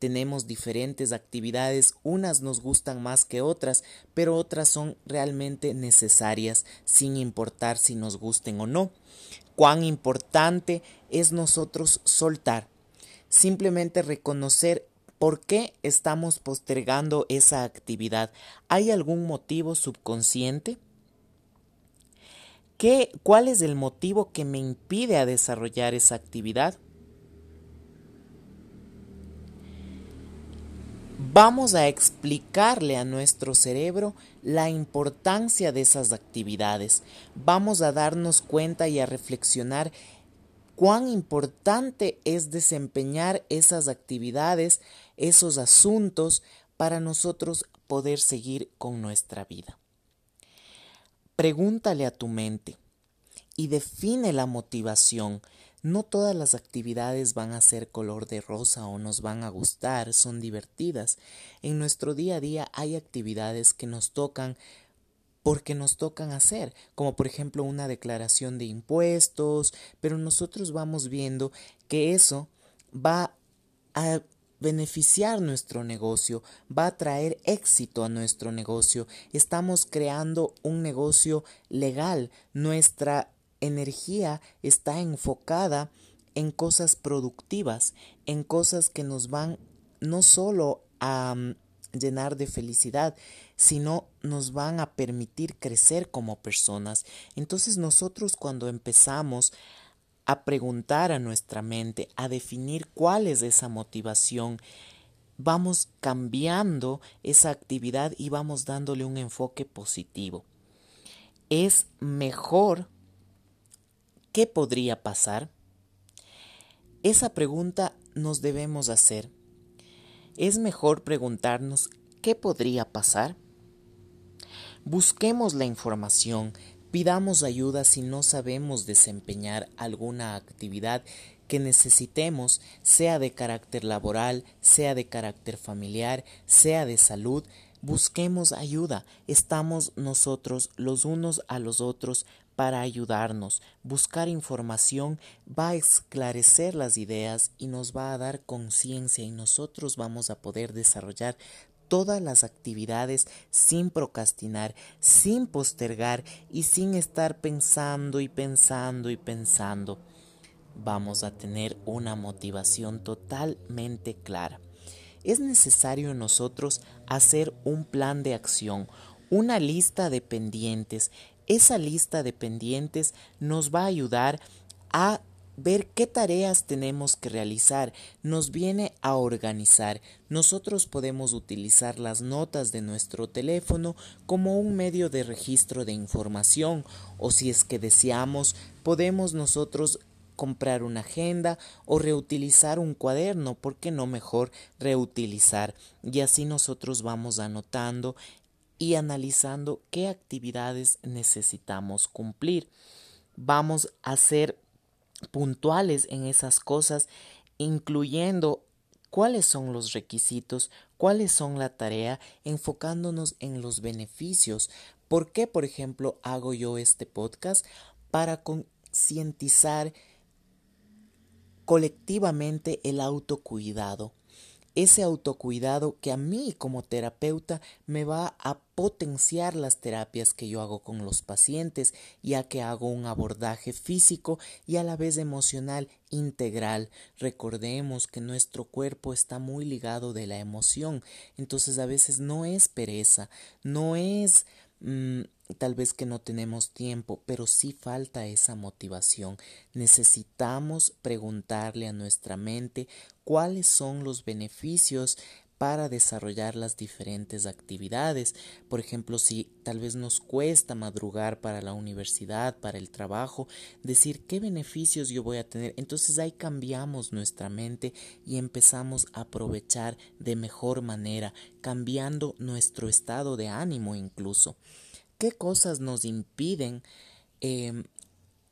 [SPEAKER 1] Tenemos diferentes actividades, unas nos gustan más que otras, pero otras son realmente necesarias sin importar si nos gusten o no cuán importante es nosotros soltar, simplemente reconocer por qué estamos postergando esa actividad. ¿Hay algún motivo subconsciente? ¿Qué, ¿Cuál es el motivo que me impide a desarrollar esa actividad? Vamos a explicarle a nuestro cerebro la importancia de esas actividades. Vamos a darnos cuenta y a reflexionar cuán importante es desempeñar esas actividades, esos asuntos, para nosotros poder seguir con nuestra vida. Pregúntale a tu mente y define la motivación no todas las actividades van a ser color de rosa o nos van a gustar, son divertidas. En nuestro día a día hay actividades que nos tocan porque nos tocan hacer, como por ejemplo una declaración de impuestos, pero nosotros vamos viendo que eso va a beneficiar nuestro negocio, va a traer éxito a nuestro negocio. Estamos creando un negocio legal. Nuestra energía está enfocada en cosas productivas, en cosas que nos van no solo a mm, llenar de felicidad, sino nos van a permitir crecer como personas. Entonces nosotros cuando empezamos a preguntar a nuestra mente, a definir cuál es esa motivación, vamos cambiando esa actividad y vamos dándole un enfoque positivo. Es mejor ¿Qué podría pasar? Esa pregunta nos debemos hacer. Es mejor preguntarnos ¿qué podría pasar? Busquemos la información, pidamos ayuda si no sabemos desempeñar alguna actividad que necesitemos, sea de carácter laboral, sea de carácter familiar, sea de salud, busquemos ayuda. Estamos nosotros los unos a los otros para ayudarnos. Buscar información va a esclarecer las ideas y nos va a dar conciencia y nosotros vamos a poder desarrollar todas las actividades sin procrastinar, sin postergar y sin estar pensando y pensando y pensando. Vamos a tener una motivación totalmente clara. Es necesario en nosotros hacer un plan de acción, una lista de pendientes esa lista de pendientes nos va a ayudar a ver qué tareas tenemos que realizar, nos viene a organizar. Nosotros podemos utilizar las notas de nuestro teléfono como un medio de registro de información o si es que deseamos, podemos nosotros comprar una agenda o reutilizar un cuaderno, ¿por qué no mejor reutilizar? Y así nosotros vamos anotando y analizando qué actividades necesitamos cumplir. Vamos a ser puntuales en esas cosas, incluyendo cuáles son los requisitos, cuáles son la tarea, enfocándonos en los beneficios. ¿Por qué, por ejemplo, hago yo este podcast? Para concientizar colectivamente el autocuidado ese autocuidado que a mí como terapeuta me va a potenciar las terapias que yo hago con los pacientes, ya que hago un abordaje físico y a la vez emocional integral. Recordemos que nuestro cuerpo está muy ligado de la emoción, entonces a veces no es pereza, no es mm, tal vez que no tenemos tiempo, pero sí falta esa motivación. Necesitamos preguntarle a nuestra mente cuáles son los beneficios para desarrollar las diferentes actividades. Por ejemplo, si tal vez nos cuesta madrugar para la universidad, para el trabajo, decir qué beneficios yo voy a tener. Entonces ahí cambiamos nuestra mente y empezamos a aprovechar de mejor manera, cambiando nuestro estado de ánimo incluso. ¿Qué cosas nos impiden em,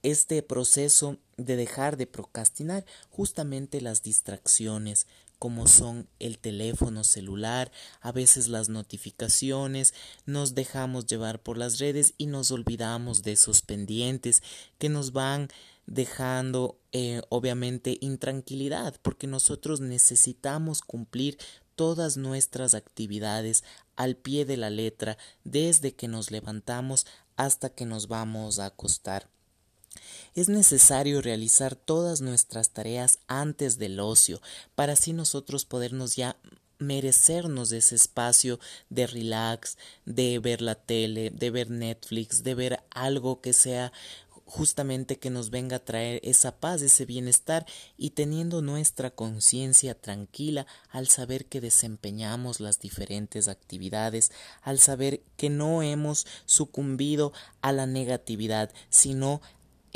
[SPEAKER 1] este proceso de dejar de procrastinar? Justamente las distracciones, como son el teléfono celular, a veces las notificaciones, nos dejamos llevar por las redes y nos olvidamos de esos pendientes que nos van dejando eh, obviamente intranquilidad porque nosotros necesitamos cumplir todas nuestras actividades al pie de la letra desde que nos levantamos hasta que nos vamos a acostar. Es necesario realizar todas nuestras tareas antes del ocio, para así nosotros podernos ya merecernos ese espacio de relax, de ver la tele, de ver Netflix, de ver algo que sea justamente que nos venga a traer esa paz, ese bienestar y teniendo nuestra conciencia tranquila al saber que desempeñamos las diferentes actividades, al saber que no hemos sucumbido a la negatividad, sino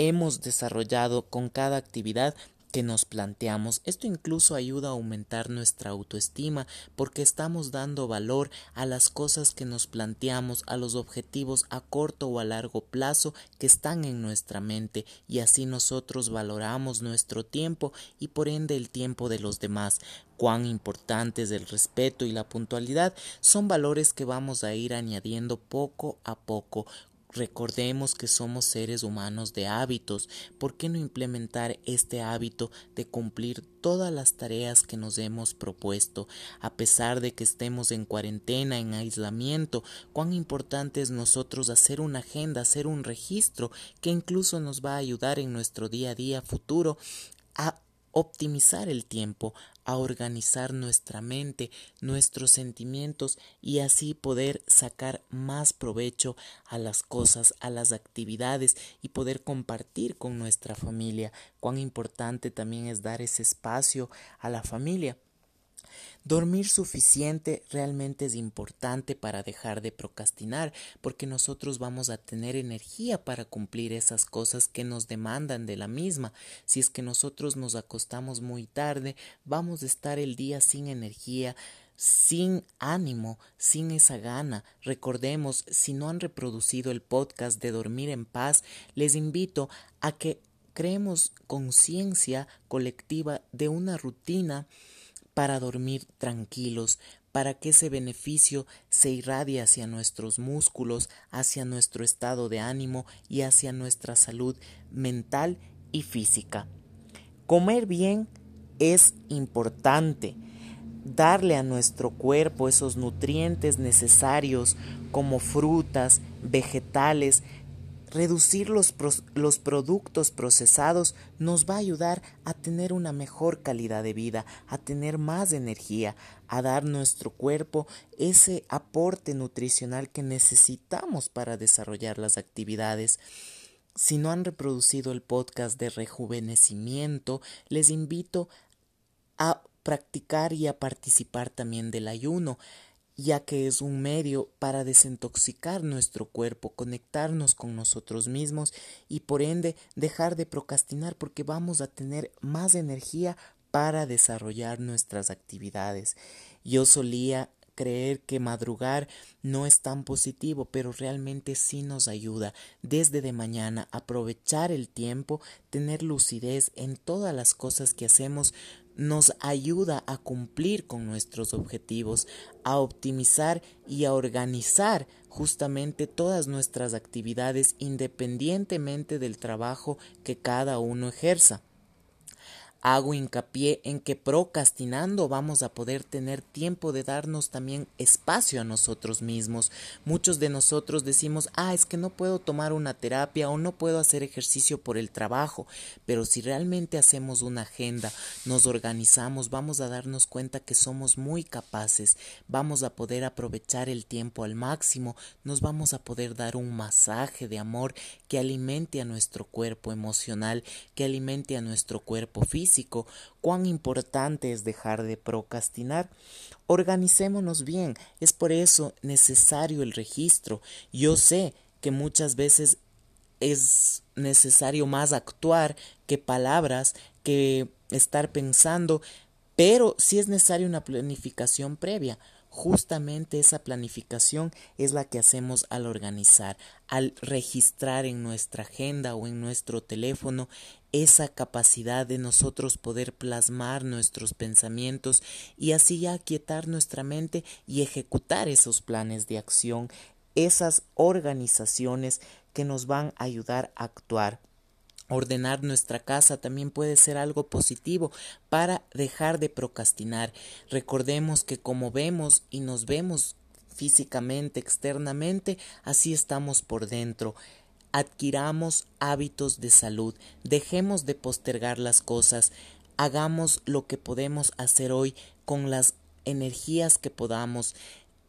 [SPEAKER 1] hemos desarrollado con cada actividad que nos planteamos. Esto incluso ayuda a aumentar nuestra autoestima porque estamos dando valor a las cosas que nos planteamos, a los objetivos a corto o a largo plazo que están en nuestra mente y así nosotros valoramos nuestro tiempo y por ende el tiempo de los demás. Cuán importantes el respeto y la puntualidad son valores que vamos a ir añadiendo poco a poco Recordemos que somos seres humanos de hábitos. ¿Por qué no implementar este hábito de cumplir todas las tareas que nos hemos propuesto? A pesar de que estemos en cuarentena, en aislamiento, cuán importante es nosotros hacer una agenda, hacer un registro que incluso nos va a ayudar en nuestro día a día futuro a optimizar el tiempo, a organizar nuestra mente, nuestros sentimientos y así poder sacar más provecho a las cosas, a las actividades y poder compartir con nuestra familia. Cuán importante también es dar ese espacio a la familia. Dormir suficiente realmente es importante para dejar de procrastinar, porque nosotros vamos a tener energía para cumplir esas cosas que nos demandan de la misma. Si es que nosotros nos acostamos muy tarde, vamos a estar el día sin energía, sin ánimo, sin esa gana. Recordemos, si no han reproducido el podcast de Dormir en Paz, les invito a que creemos conciencia colectiva de una rutina para dormir tranquilos, para que ese beneficio se irradie hacia nuestros músculos, hacia nuestro estado de ánimo y hacia nuestra salud mental y física. Comer bien es importante. Darle a nuestro cuerpo esos nutrientes necesarios como frutas, vegetales, Reducir los, los, productos procesados nos va a ayudar a tener una mejor calidad de vida, a tener más energía, a dar nuestro cuerpo ese aporte nutricional que necesitamos para desarrollar las actividades. si no han reproducido el podcast de rejuvenecimiento, les invito a practicar y a participar también del ayuno, ya que es un medio para desintoxicar nuestro cuerpo, conectarnos con nosotros mismos y por ende dejar de procrastinar porque vamos a tener más energía para desarrollar nuestras actividades. Yo solía creer que madrugar no es tan positivo, pero realmente sí nos ayuda desde de mañana aprovechar el tiempo, tener lucidez en todas las cosas que hacemos, nos ayuda a cumplir con nuestros objetivos, a optimizar y a organizar justamente todas nuestras actividades independientemente del trabajo que cada uno ejerza. Hago hincapié en que procrastinando vamos a poder tener tiempo de darnos también espacio a nosotros mismos. Muchos de nosotros decimos, ah, es que no puedo tomar una terapia o no puedo hacer ejercicio por el trabajo, pero si realmente hacemos una agenda, nos organizamos, vamos a darnos cuenta que somos muy capaces, vamos a poder aprovechar el tiempo al máximo, nos vamos a poder dar un masaje de amor que alimente a nuestro cuerpo emocional, que alimente a nuestro cuerpo físico cuán importante es dejar de procrastinar. Organicémonos bien, es por eso necesario el registro. Yo sé que muchas veces es necesario más actuar que palabras, que estar pensando, pero sí es necesaria una planificación previa. Justamente esa planificación es la que hacemos al organizar, al registrar en nuestra agenda o en nuestro teléfono esa capacidad de nosotros poder plasmar nuestros pensamientos y así ya aquietar nuestra mente y ejecutar esos planes de acción, esas organizaciones que nos van a ayudar a actuar. Ordenar nuestra casa también puede ser algo positivo para dejar de procrastinar. Recordemos que como vemos y nos vemos físicamente, externamente, así estamos por dentro. Adquiramos hábitos de salud, dejemos de postergar las cosas, hagamos lo que podemos hacer hoy con las energías que podamos,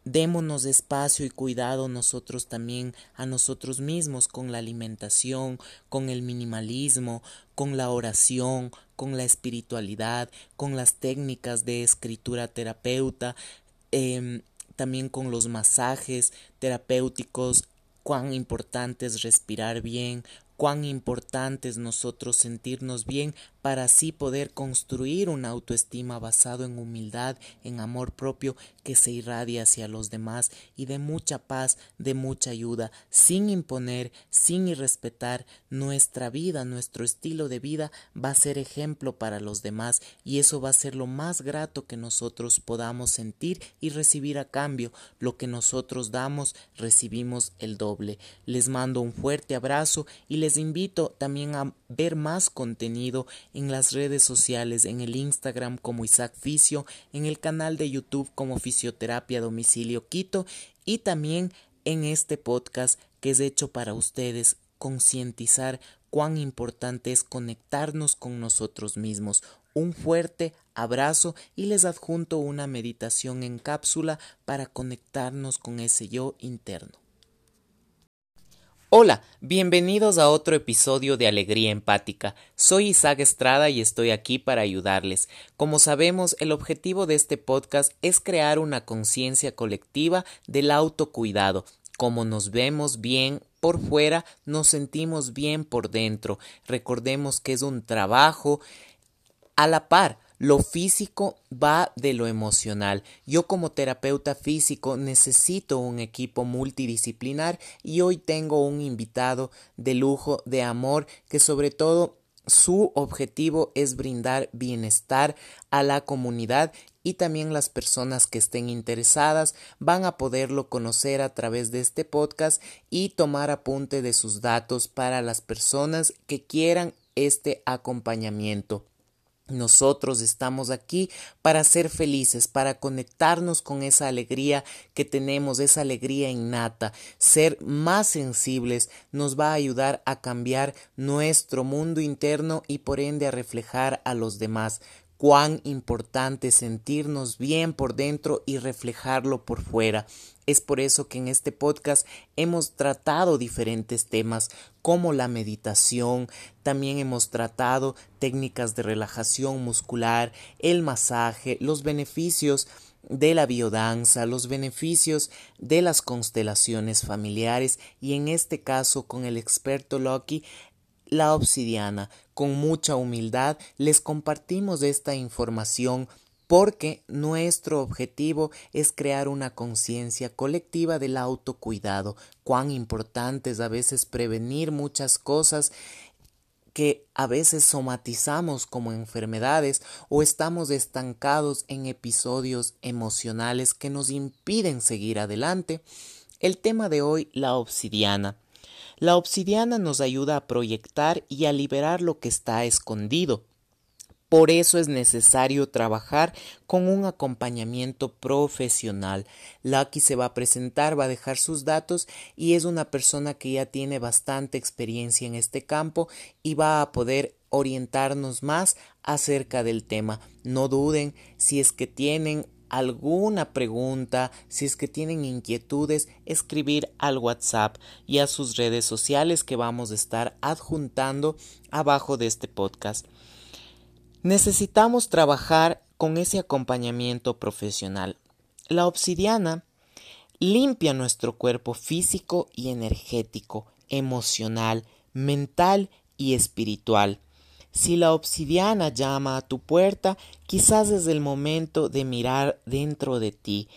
[SPEAKER 1] Démonos espacio y cuidado nosotros también a nosotros mismos con la alimentación, con el minimalismo, con la oración, con la espiritualidad, con las técnicas de escritura terapeuta, em, también con los masajes terapéuticos, cuán importante es respirar bien, cuán importante es nosotros sentirnos bien para así poder construir una autoestima basado en humildad, en amor propio que se irradia hacia los demás y de mucha paz, de mucha ayuda, sin imponer, sin irrespetar nuestra vida, nuestro estilo de vida va a ser ejemplo para los demás y eso va a ser lo más grato que nosotros podamos sentir y recibir a cambio. Lo que nosotros damos, recibimos el doble. Les mando un fuerte abrazo y les invito también a ver más contenido en las redes sociales, en el Instagram como Isaac Fisio, en el canal de YouTube como Fisioterapia Domicilio Quito y también en este podcast que es hecho para ustedes concientizar cuán importante es conectarnos con nosotros mismos. Un fuerte abrazo y les adjunto una meditación en cápsula para conectarnos con ese yo interno. Hola, bienvenidos a otro episodio de Alegría Empática. Soy Isaac Estrada y estoy aquí para ayudarles. Como sabemos, el objetivo de este podcast es crear una conciencia colectiva del autocuidado. Como nos vemos bien por fuera, nos sentimos bien por dentro. Recordemos que es un trabajo a la par lo físico va de lo emocional. Yo como terapeuta físico necesito un equipo multidisciplinar y hoy tengo un invitado de lujo, de amor, que sobre todo su objetivo es brindar bienestar a la comunidad y también las personas que estén interesadas van a poderlo conocer a través de este podcast y tomar apunte de sus datos para las personas que quieran este acompañamiento. Nosotros estamos aquí para ser felices, para conectarnos con esa alegría que tenemos, esa alegría innata. Ser más sensibles nos va a ayudar a cambiar nuestro mundo interno y por ende a reflejar a los demás. cuán importante sentirnos bien por dentro y reflejarlo por fuera. Es por eso que en este podcast hemos tratado diferentes temas como la meditación, también hemos tratado técnicas de relajación muscular, el masaje, los beneficios de la biodanza, los beneficios de las constelaciones familiares y en este caso con el experto Loki la obsidiana. Con mucha humildad les compartimos esta información porque nuestro objetivo es crear una conciencia colectiva del autocuidado, cuán importante es a veces prevenir muchas cosas que a veces somatizamos como enfermedades o estamos estancados en episodios emocionales que nos impiden seguir adelante. El tema de hoy, la obsidiana. La obsidiana nos ayuda a proyectar y a liberar lo que está escondido. Por eso es necesario trabajar con un acompañamiento profesional. Lucky se va a presentar, va a dejar sus datos y es una persona que ya tiene bastante experiencia en este campo y va a poder orientarnos más acerca del tema. No duden si es que tienen alguna pregunta, si es que tienen inquietudes, escribir al WhatsApp y a sus redes sociales que vamos a estar adjuntando abajo de este podcast. Necesitamos trabajar con ese acompañamiento profesional. La obsidiana limpia nuestro cuerpo físico y energético, emocional, mental y espiritual. Si la obsidiana llama a tu puerta, quizás es el momento de mirar dentro de ti.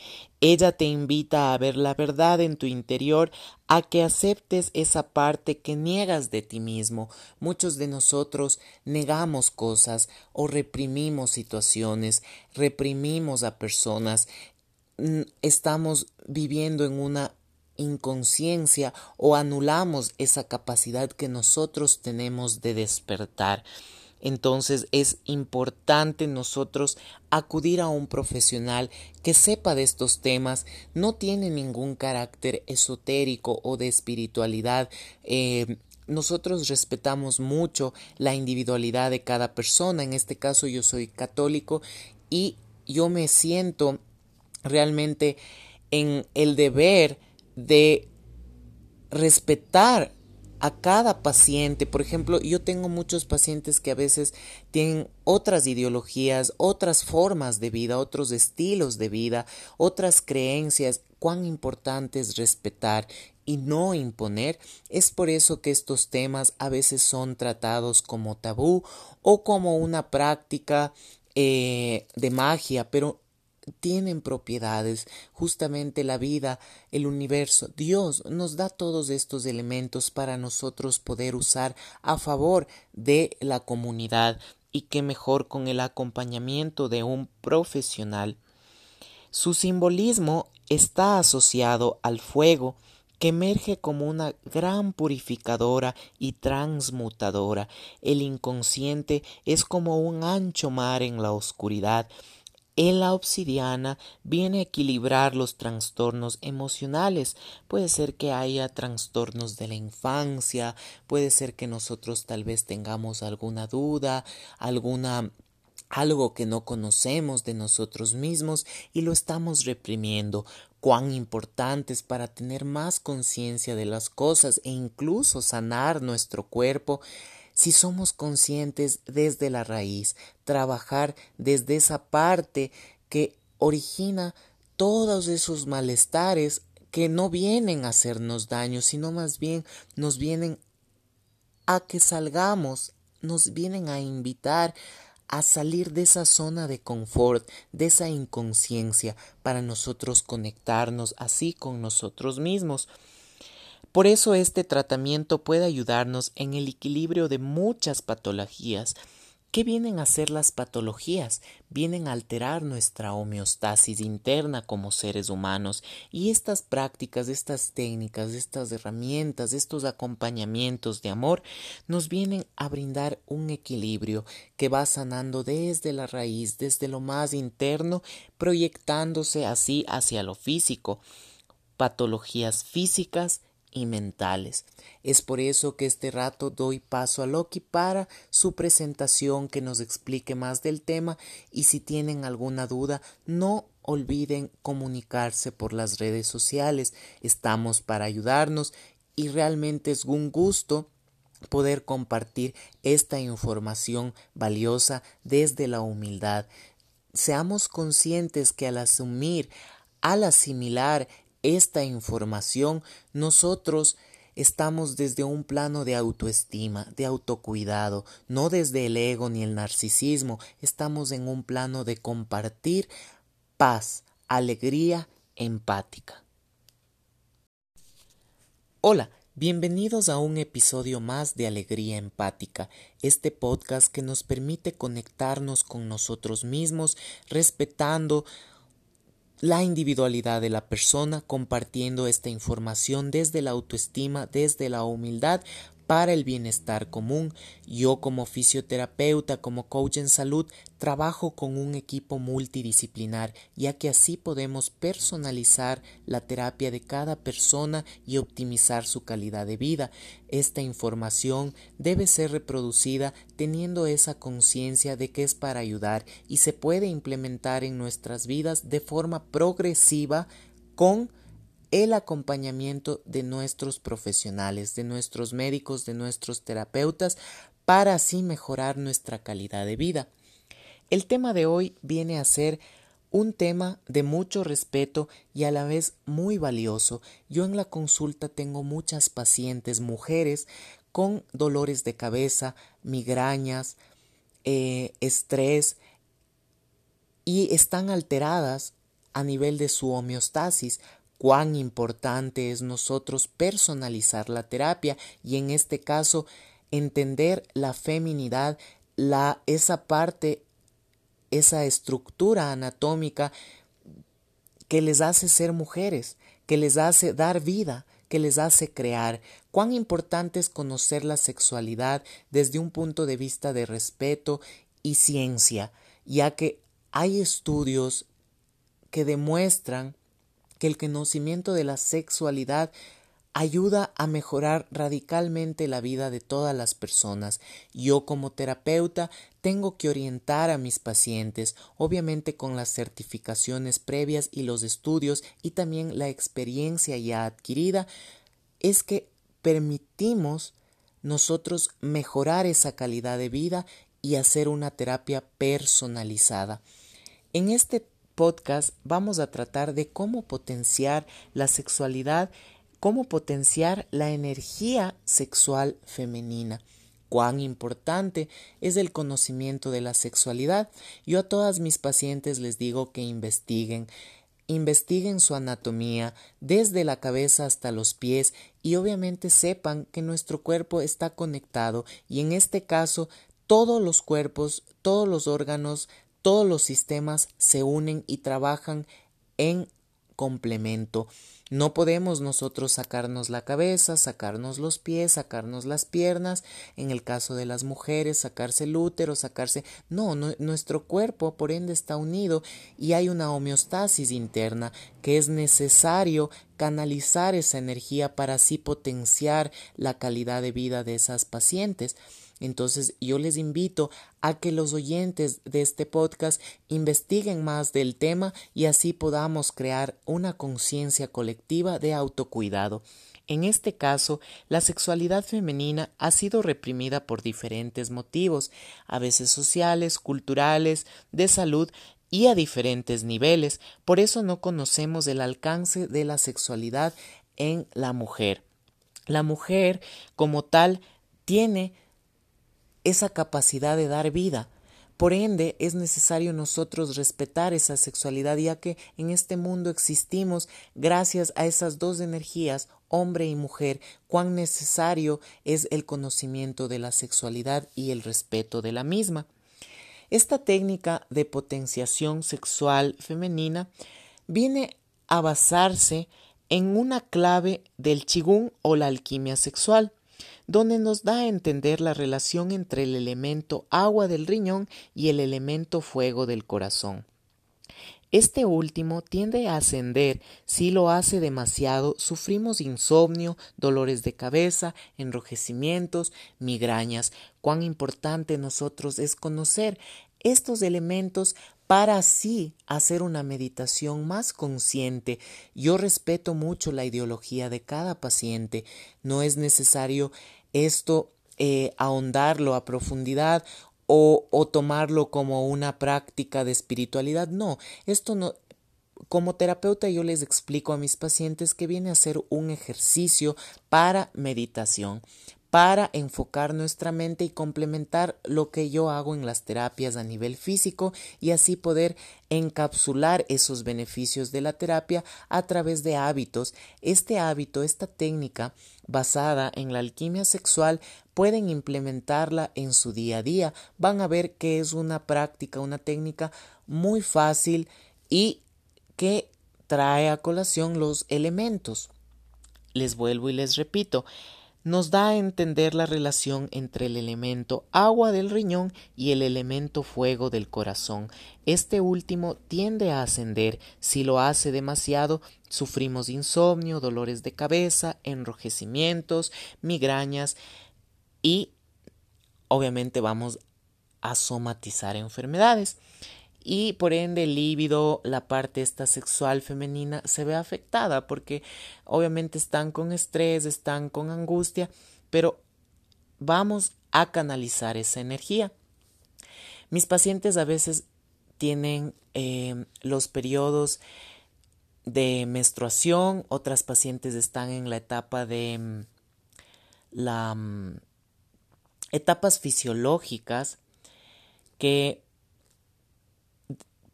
[SPEAKER 1] Ella te invita a ver la verdad en tu interior, a que aceptes esa parte que niegas de ti mismo. Muchos de nosotros negamos cosas o reprimimos situaciones, reprimimos a personas, mm, estamos viviendo en una inconsciencia o anulamos esa capacidad que nosotros tenemos de despertar. Entonces es importante nosotros acudir a un profesional que sepa de estos temas, no tiene ningún carácter esotérico o de espiritualidad. Eh, nosotros respetamos mucho la individualidad de cada persona, en este caso yo soy católico y yo me siento realmente en el deber de respetar a cada paciente. Por ejemplo, yo tengo muchos pacientes que a veces tienen otras ideologías, otras formas de vida, otros estilos de vida, otras creencias. Cuán importante es respetar y no imponer. Es por eso que estos temas a veces son tratados como tabú o como una práctica eh, de magia, pero tienen propiedades, justamente la vida, el universo. Dios nos da todos estos elementos para nosotros poder usar a favor de la comunidad y qué mejor con el acompañamiento de un profesional. Su simbolismo está asociado al fuego, que emerge como una gran purificadora y transmutadora. El inconsciente es como un ancho mar en la oscuridad, en la obsidiana viene a equilibrar los trastornos emocionales. Puede ser que haya trastornos de la infancia, puede ser que nosotros tal vez tengamos alguna duda, alguna algo que no conocemos de nosotros mismos y lo estamos reprimiendo. Cuán importante es para tener más conciencia de las cosas e incluso sanar nuestro cuerpo si somos conscientes desde la raíz, trabajar desde esa parte que origina todos esos malestares que no vienen a hacernos daño, sino más bien nos vienen a que salgamos, nos vienen a invitar a salir de esa zona de confort, de esa inconsciencia, para nosotros conectarnos así con nosotros mismos. Por eso este tratamiento puede ayudarnos en el equilibrio de muchas patologías. ¿Qué vienen a ser las patologías? Vienen a alterar nuestra homeostasis interna como seres humanos y estas prácticas, estas técnicas, estas herramientas, estos acompañamientos de amor nos vienen a brindar un equilibrio que va sanando desde la raíz, desde lo más interno, proyectándose así hacia lo físico. Patologías físicas y mentales. Es por eso que este rato doy paso a Loki para su presentación que nos explique más del tema y si tienen alguna duda no olviden comunicarse por las redes sociales. Estamos para ayudarnos y realmente es un gusto poder compartir esta información valiosa desde la humildad. Seamos conscientes que al asumir, al asimilar esta información, nosotros estamos desde un plano de autoestima, de autocuidado, no desde el ego ni el narcisismo, estamos en un plano de compartir paz, alegría empática. Hola, bienvenidos a un episodio más de Alegría Empática, este podcast que nos permite conectarnos con nosotros mismos, respetando la individualidad de la persona, compartiendo esta información desde la autoestima, desde la humildad, para el bienestar común. Yo como fisioterapeuta, como coach en salud, trabajo con un equipo multidisciplinar, ya que así podemos personalizar la terapia de cada persona y optimizar su calidad de vida. Esta información debe ser reproducida teniendo esa conciencia de que es para ayudar y se puede implementar en nuestras vidas de forma progresiva con el acompañamiento de nuestros profesionales, de nuestros médicos, de nuestros terapeutas, para así mejorar nuestra calidad de vida. El tema de hoy viene a ser un tema de mucho respeto y a la vez muy valioso. Yo en la consulta tengo muchas pacientes mujeres con dolores de cabeza, migrañas, eh, estrés y están alteradas a nivel de su homeostasis cuán importante es nosotros personalizar la terapia y en este caso entender la feminidad, la, esa parte, esa estructura anatómica que les hace ser mujeres, que les hace dar vida, que les hace crear. Cuán importante es conocer la sexualidad desde un punto de vista de respeto y ciencia, ya que hay estudios que demuestran que el conocimiento de la sexualidad ayuda a mejorar radicalmente la vida de todas las personas. Yo como terapeuta tengo que orientar a mis pacientes, obviamente con las certificaciones previas y los estudios y también la experiencia ya adquirida, es que permitimos nosotros mejorar esa calidad de vida y hacer una terapia personalizada. En este podcast vamos a tratar de cómo potenciar la sexualidad, cómo potenciar la energía sexual femenina. Cuán importante es el conocimiento de la sexualidad. Yo a todas mis pacientes les digo que investiguen, investiguen su anatomía desde la cabeza hasta los pies y obviamente sepan que nuestro cuerpo está conectado y en este caso todos los cuerpos, todos los órganos todos los sistemas se unen y trabajan en complemento. No podemos nosotros sacarnos la cabeza, sacarnos los pies, sacarnos las piernas, en el caso de las mujeres, sacarse el útero, sacarse... No, no, nuestro cuerpo por ende está unido y hay una homeostasis interna que es necesario canalizar esa energía para así potenciar la calidad de vida de esas pacientes. Entonces yo les invito a que los oyentes de este podcast investiguen más del tema y así podamos crear una conciencia colectiva de autocuidado. En este caso, la sexualidad femenina ha sido reprimida por diferentes motivos, a veces sociales, culturales, de salud y a diferentes niveles. Por eso no conocemos el alcance de la sexualidad en la mujer. La mujer, como tal, tiene esa capacidad de dar vida. Por ende, es necesario nosotros respetar esa sexualidad, ya que en este mundo existimos gracias a esas dos energías, hombre y mujer, cuán necesario es el conocimiento de la sexualidad y el respeto de la misma. Esta técnica de potenciación sexual femenina viene a basarse en una clave del chigún o la alquimia sexual donde nos da a entender la relación entre el elemento agua del riñón y el elemento fuego del corazón. Este último tiende a ascender si lo hace demasiado, sufrimos insomnio, dolores de cabeza, enrojecimientos, migrañas. Cuán importante nosotros es conocer estos elementos para así hacer una meditación más consciente. Yo respeto mucho la ideología de cada paciente. No es necesario esto eh, ahondarlo a profundidad o, o tomarlo como una práctica de espiritualidad. No, esto no, como terapeuta yo les explico a mis pacientes que viene a ser un ejercicio para meditación para enfocar nuestra mente y complementar lo que yo hago en las terapias a nivel físico y así poder encapsular esos beneficios de la terapia a través de hábitos. Este hábito, esta técnica basada en la alquimia sexual pueden implementarla en su día a día. Van a ver que es una práctica, una técnica muy fácil y que trae a colación los elementos. Les vuelvo y les repito, nos da a entender la relación entre el elemento agua del riñón y el elemento fuego del corazón. Este último tiende a ascender. Si lo hace demasiado, sufrimos insomnio, dolores de cabeza, enrojecimientos, migrañas y obviamente vamos a somatizar enfermedades y por ende el líbido, la parte esta sexual femenina se ve afectada porque obviamente están con estrés, están con angustia, pero vamos a canalizar esa energía. Mis pacientes a veces tienen eh, los periodos de menstruación, otras pacientes están en la etapa de mm, la mm, etapas fisiológicas que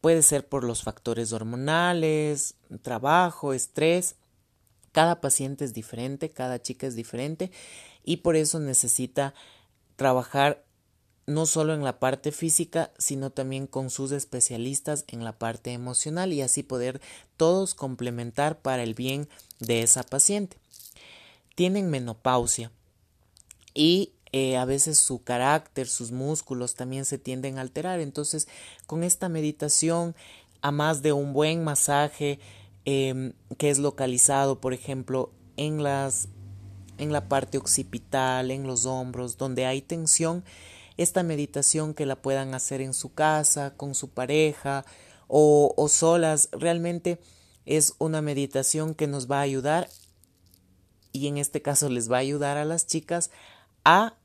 [SPEAKER 1] Puede ser por los factores hormonales, trabajo, estrés. Cada paciente es diferente, cada chica es diferente y por eso necesita trabajar no solo en la parte física, sino también con sus especialistas en la parte emocional y así poder todos complementar para el bien de esa paciente. Tienen menopausia y eh, a veces su carácter, sus músculos también se tienden a alterar. Entonces, con esta meditación, a más de un buen masaje em, que es localizado, por ejemplo, en las en la parte occipital, en los hombros, donde hay tensión, esta meditación que la puedan hacer en su casa, con su pareja o, o solas, realmente es una meditación que nos va a ayudar y en este caso les va a ayudar a las chicas a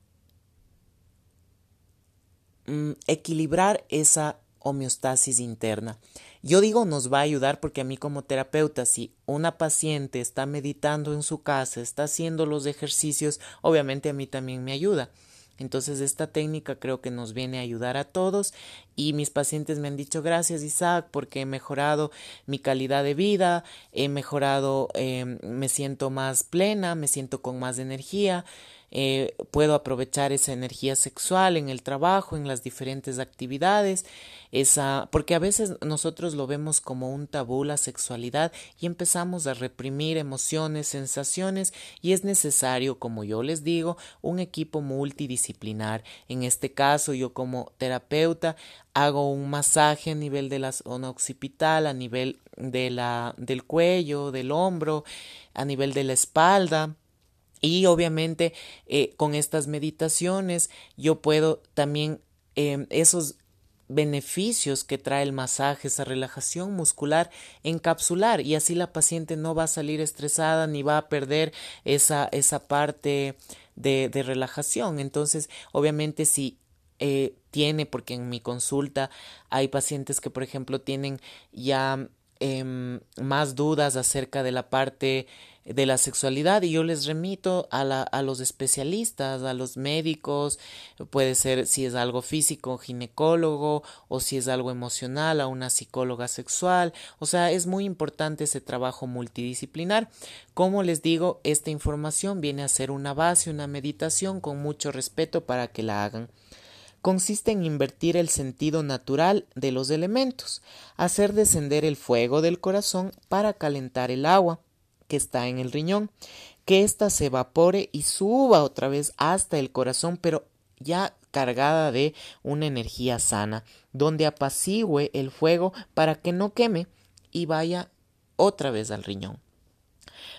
[SPEAKER 1] Mm, equilibrar esa homeostasis interna. Yo digo nos va a ayudar porque a mí como terapeuta, si una paciente está meditando en su casa, está haciendo los ejercicios, obviamente a mí también me ayuda. Entonces esta técnica creo que nos viene a ayudar a todos y mis pacientes me han dicho gracias Isaac porque he mejorado mi calidad de vida, he mejorado, eh, me siento más plena, me siento con más energía, eh, puedo aprovechar esa energía sexual en el trabajo, en las diferentes actividades, esa, porque a veces nosotros lo vemos como un tabú la sexualidad y empezamos a reprimir emociones, sensaciones y es necesario, como yo les digo, un equipo multidisciplinar. En este caso, yo como terapeuta hago un masaje a nivel de la zona occipital, a nivel de la, del cuello, del hombro, a nivel de la espalda y obviamente eh, con estas meditaciones yo puedo también em, esos beneficios que trae el masaje, esa relajación muscular, encapsular y así la paciente no va a salir estresada ni va a perder esa, esa parte de, de relajación. Entonces, obviamente si eh, tiene, porque en mi consulta hay pacientes que, por ejemplo, tienen ya Em, más dudas acerca de la parte de la sexualidad y yo les remito a, la, a los especialistas, a los médicos, puede ser si es algo físico, ginecólogo o si es algo emocional, a una psicóloga sexual, o sea, es muy importante ese trabajo multidisciplinar. Como les digo, esta información viene a ser una base, una meditación con mucho respeto para que la hagan consiste en invertir el sentido natural de los elementos, hacer descender el fuego del corazón para calentar el agua que está en el riñón, que ésta se evapore y suba otra vez hasta el corazón, pero ya cargada de una energía sana. donde apacigüe el fuego para que no queme y vaya otra vez al riñón.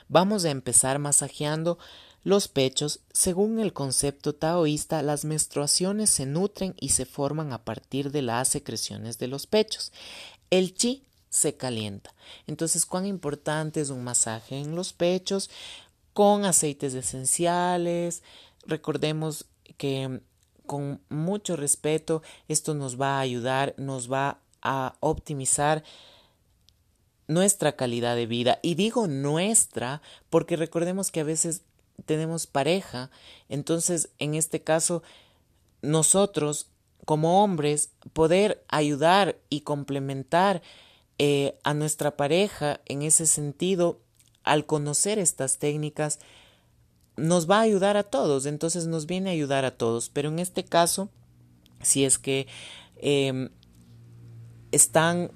[SPEAKER 1] Vamos a empezar masajeando los pechos. Según el concepto taoísta, las menstruaciones se nutren y se forman a partir de las secreciones de los pechos. El chi se calienta. Entonces, cuán importante es un masaje en los pechos con aceites esenciales. Recordemos que con mucho respeto esto nos va a ayudar, nos va a optimizar nuestra calidad de vida. Y digo nuestra porque recordemos que a veces tenemos pareja, entonces en este caso nosotros como hombres poder ayudar y complementar eh, a nuestra pareja en ese sentido al conocer estas técnicas nos va a ayudar a todos, entonces nos viene a ayudar a todos, pero en este caso, si es que em, están,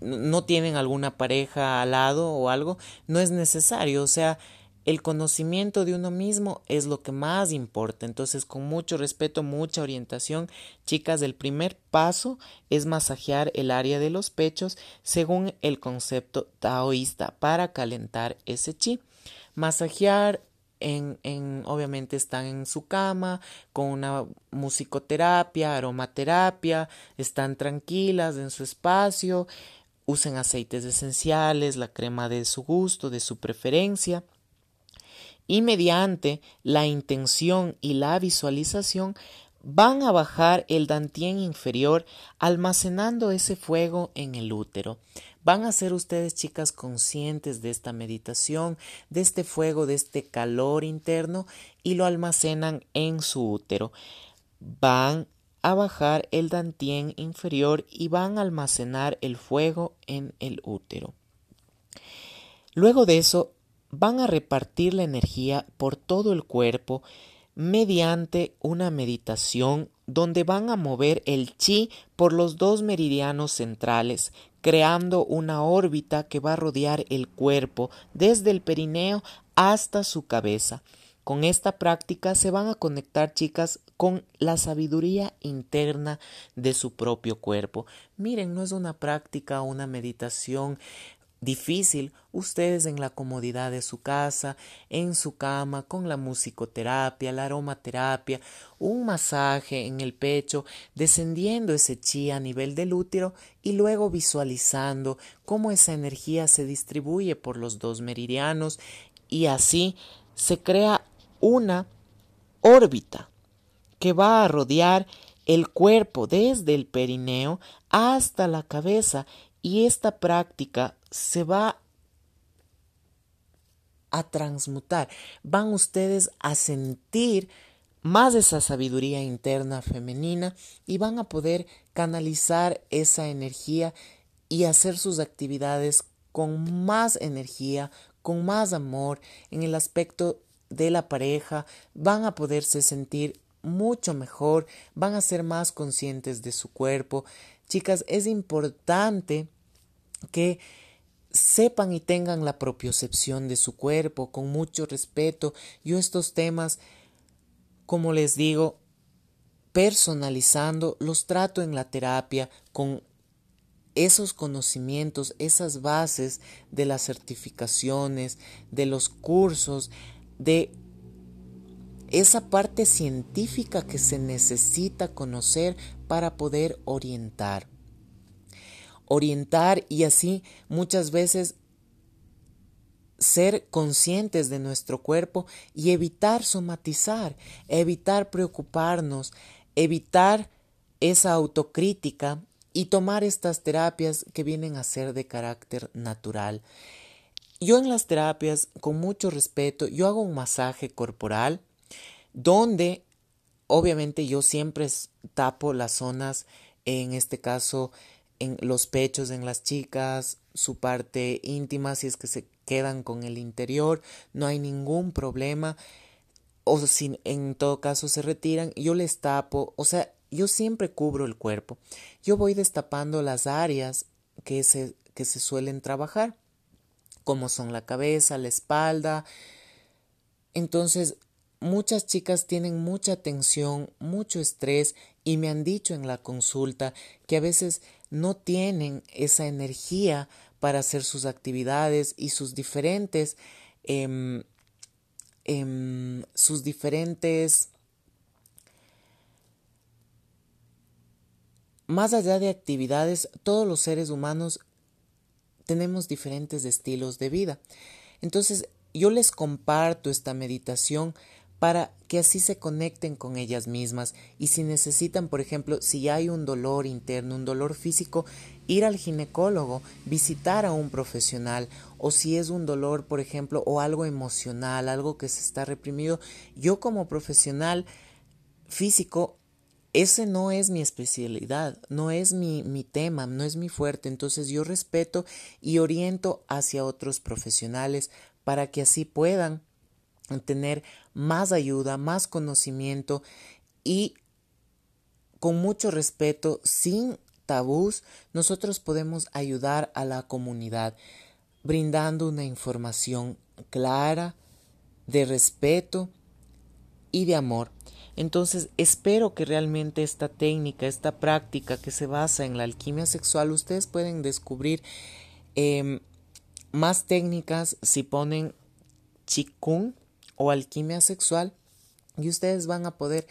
[SPEAKER 1] no tienen alguna pareja al lado o algo, no es necesario, o sea, el conocimiento de uno mismo es lo que más importa. Entonces, con mucho respeto, mucha orientación, chicas, el primer paso es masajear el área de los pechos según el concepto taoísta para calentar ese chi. Masajear en, en, obviamente están en su cama con una musicoterapia, aromaterapia, están tranquilas en su espacio, usen aceites esenciales, la crema de su gusto, de su preferencia y mediante la intención y la visualización van a bajar el dantien inferior almacenando ese fuego en el útero. Van a ser ustedes chicas conscientes de esta meditación, de este fuego, de este calor interno y lo almacenan en su útero. Van a bajar el dantien inferior y van a almacenar el fuego en el útero. Luego de eso van a repartir la energía por todo el cuerpo mediante una meditación donde van a mover el chi por los dos meridianos centrales, creando una órbita que va a rodear el cuerpo desde el perineo hasta su cabeza. Con esta práctica se van a conectar chicas con la sabiduría interna de su propio cuerpo. Miren, no es una práctica, una meditación difícil, ustedes en la comodidad de su casa, en su cama, con la musicoterapia, la aromaterapia, un masaje en el pecho, descendiendo ese chi a nivel del útero y luego visualizando cómo esa energía se distribuye por los dos meridianos y así se crea una órbita que va a rodear el cuerpo desde el perineo hasta la cabeza y esta práctica se va a transmutar. Van ustedes a sentir más esa sabiduría interna femenina y van a poder canalizar esa energía y hacer sus actividades con más energía, con más amor en el aspecto de la pareja, van a poderse sentir mucho mejor, van a ser más conscientes de su cuerpo. Chicas, es importante que sepan y tengan la propiocepción de su cuerpo con mucho respeto. Yo estos temas, como les digo, personalizando, los trato en la terapia con esos conocimientos, esas bases de las certificaciones, de los cursos, de esa parte científica que se necesita conocer para poder orientar orientar y así muchas veces ser conscientes de nuestro cuerpo y evitar somatizar, evitar preocuparnos, evitar esa autocrítica y tomar estas terapias que vienen a ser de carácter natural. Yo en las terapias, con mucho respeto, yo hago un masaje corporal donde obviamente yo siempre tapo las zonas, en este caso en los pechos en las chicas, su parte íntima, si es que se quedan con el interior, no hay ningún problema. O si en todo caso se retiran, yo les tapo, o sea, yo siempre cubro el cuerpo. Yo voy destapando las áreas que se, que se suelen trabajar, como son la cabeza, la espalda. Entonces, muchas chicas tienen mucha tensión, mucho estrés y me han dicho en la consulta que a veces no tienen esa energía para hacer sus actividades y sus diferentes em, em, sus diferentes más allá de actividades todos los seres humanos tenemos diferentes estilos de vida. Entonces yo les comparto esta meditación para que así se conecten con ellas mismas y si necesitan, por ejemplo, si hay un dolor interno, un dolor físico, ir al ginecólogo, visitar a un profesional o si es un dolor, por ejemplo, o algo emocional, algo que se está reprimido, yo como profesional físico ese no es mi especialidad, no es mi, mi, tema, no es mi fuerte. Entonces yo respeto y oriento hacia otros profesionales para que así puedan tener más ayuda, más conocimiento y con mucho respeto, sin tabús, nosotros podemos ayudar a la comunidad brindando una información clara, de respeto y de amor. Entonces espero que realmente esta técnica, esta práctica que se basa en la alquimia sexual, ustedes pueden descubrir em, más técnicas si ponen chikung o alquimia sexual y ustedes van a poder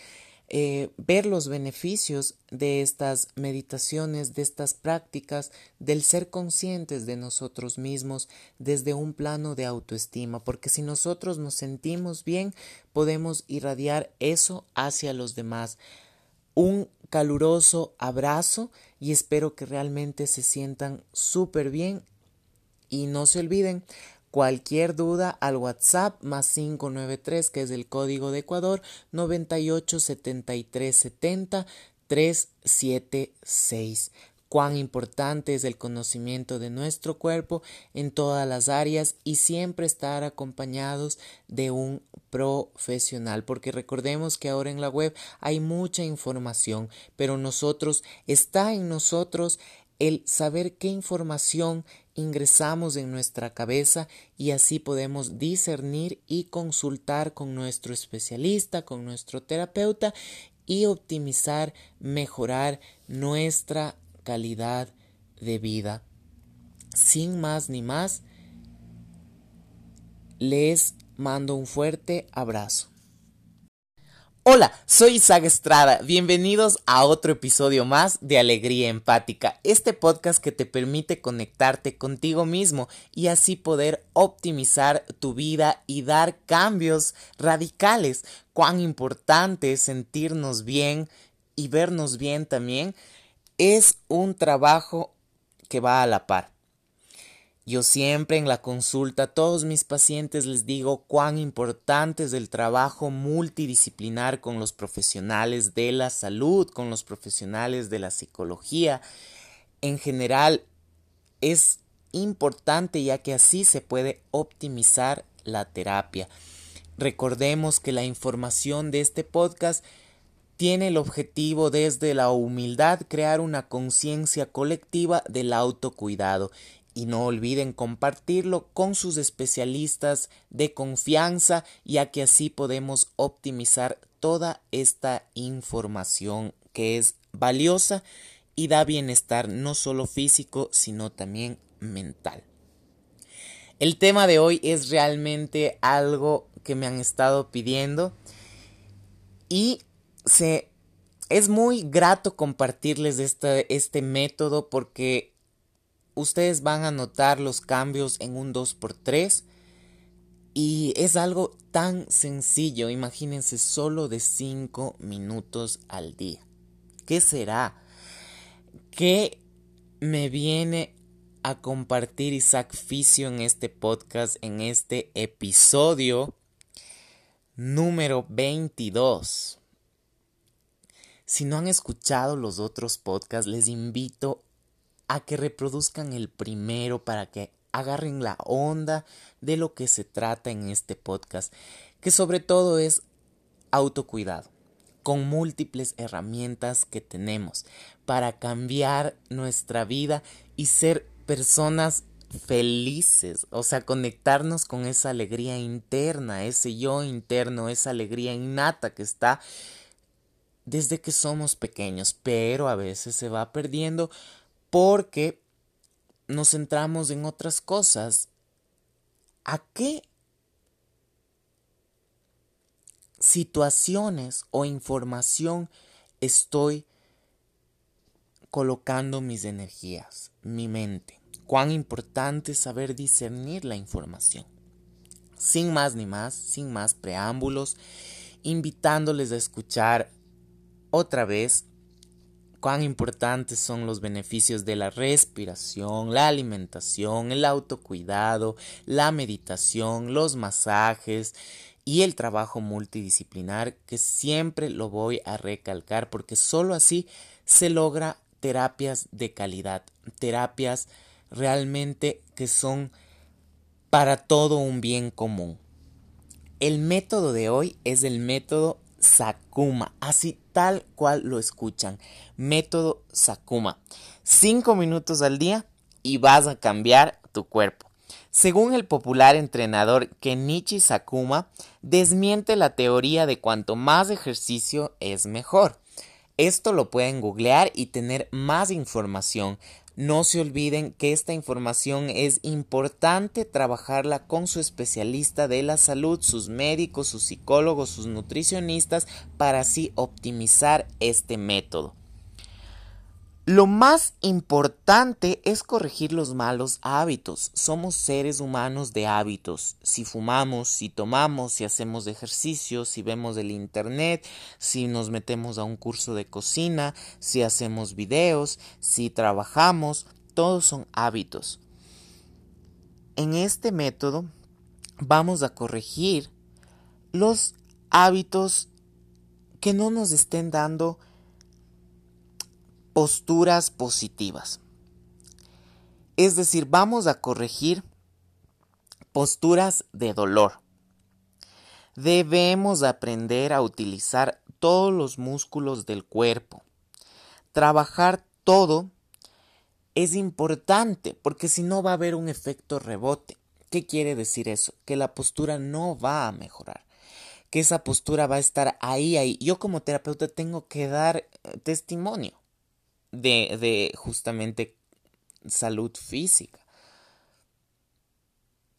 [SPEAKER 1] eh, ver los beneficios de estas meditaciones, de estas prácticas, del ser conscientes de nosotros mismos desde un plano de autoestima, porque si nosotros nos sentimos bien, podemos irradiar eso hacia los demás. Un caluroso abrazo y espero que realmente se sientan súper bien y no se olviden Cualquier duda al WhatsApp más 593 que es el código de Ecuador 98 73 70 376. Cuán importante es el conocimiento de nuestro cuerpo en todas las áreas y siempre estar acompañados de un profesional, porque recordemos que ahora en la web hay mucha información, pero nosotros está en nosotros el saber qué información ingresamos en nuestra cabeza y así podemos discernir y consultar con nuestro especialista, con nuestro terapeuta y optimizar, mejorar nuestra calidad de vida. Sin más ni más, les mando un fuerte abrazo. Hola, soy Isaac Estrada. Bienvenidos a otro episodio más de Alegría Empática, este podcast que te permite conectarte contigo mismo y así poder optimizar tu vida y dar cambios radicales. Cuán importante es sentirnos bien y vernos bien también es un trabajo que va a la par. Yo siempre en la consulta a todos mis pacientes les digo cuán importante es el trabajo multidisciplinar con los profesionales de la salud, con los profesionales de la psicología. En general es importante ya que así se puede optimizar la terapia. Recordemos que la información de este podcast tiene el objetivo desde la humildad crear una conciencia colectiva del autocuidado y no olviden compartirlo con sus especialistas de confianza, ya que así podemos optimizar toda esta información que es valiosa y da bienestar no solo físico, sino también mental. El tema de hoy es realmente algo que me han estado pidiendo y se es muy grato compartirles este, este método porque ustedes van a notar los cambios en un 2x3 y es algo tan sencillo, imagínense, solo de 5 minutos al día. ¿Qué será? ¿Qué me viene a compartir Isaac Ficio en este podcast, en este episodio número 22? Si no han escuchado los otros podcasts, les invito a que reproduzcan el primero para que agarren la onda de lo que se trata en este podcast, que sobre todo es autocuidado, con múltiples herramientas que tenemos para cambiar nuestra vida y ser personas felices, o sea, conectarnos con esa alegría interna, ese yo interno, esa alegría innata que está desde que somos pequeños, pero a veces se va perdiendo porque nos centramos en otras cosas. ¿A qué situaciones o información estoy colocando mis energías, mi mente? Cuán importante es saber discernir la información. Sin más ni más, sin más preámbulos, invitándoles a escuchar otra vez cuán importantes son los beneficios de la respiración, la alimentación, el autocuidado, la meditación, los masajes y el trabajo multidisciplinar que siempre lo voy a recalcar porque solo así se logra terapias de calidad, terapias realmente que son para todo un bien común. El método de hoy es el método Sakuma, así tal cual lo escuchan. Método Sakuma. Cinco minutos al día y vas a cambiar tu cuerpo. Según el popular entrenador Kenichi Sakuma, desmiente la teoría de cuanto más ejercicio es mejor. Esto lo pueden googlear y tener más información. No se olviden que esta información es importante trabajarla con su especialista de la salud, sus médicos, sus psicólogos, sus nutricionistas, para así optimizar este método. Lo más importante es corregir los malos hábitos. Somos seres humanos de hábitos. Si fumamos, si tomamos, si hacemos ejercicio, si vemos el internet, si nos metemos a un curso de cocina, si hacemos videos, si trabajamos, todos son hábitos. En este método vamos a corregir los hábitos que no nos estén dando posturas positivas. Es decir, vamos a corregir posturas de dolor. Debemos aprender a utilizar todos los músculos del cuerpo. Trabajar todo es importante porque si no va a haber un efecto rebote. ¿Qué quiere decir eso? Que la postura no va a mejorar. Que esa postura va a estar ahí, ahí. Yo como terapeuta tengo que dar eh, testimonio de, de justamente salud física.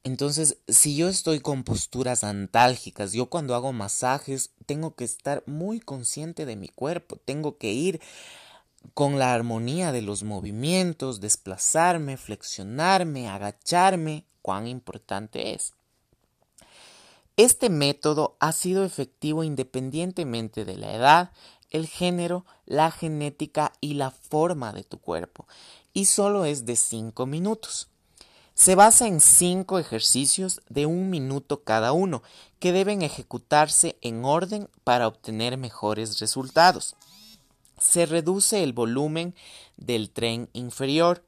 [SPEAKER 1] Entonces, si yo estoy con posturas antálgicas, yo cuando hago masajes tengo que estar muy consciente de mi cuerpo, tengo que ir con la armonía de los movimientos, desplazarme, flexionarme, agacharme, cuán importante es. Este método ha sido efectivo independientemente de la edad, el género, la genética y la forma de tu cuerpo, y solo es de 5 minutos. Se basa en 5 ejercicios de un minuto cada uno, que deben ejecutarse en orden para obtener mejores resultados. Se reduce el volumen del tren inferior,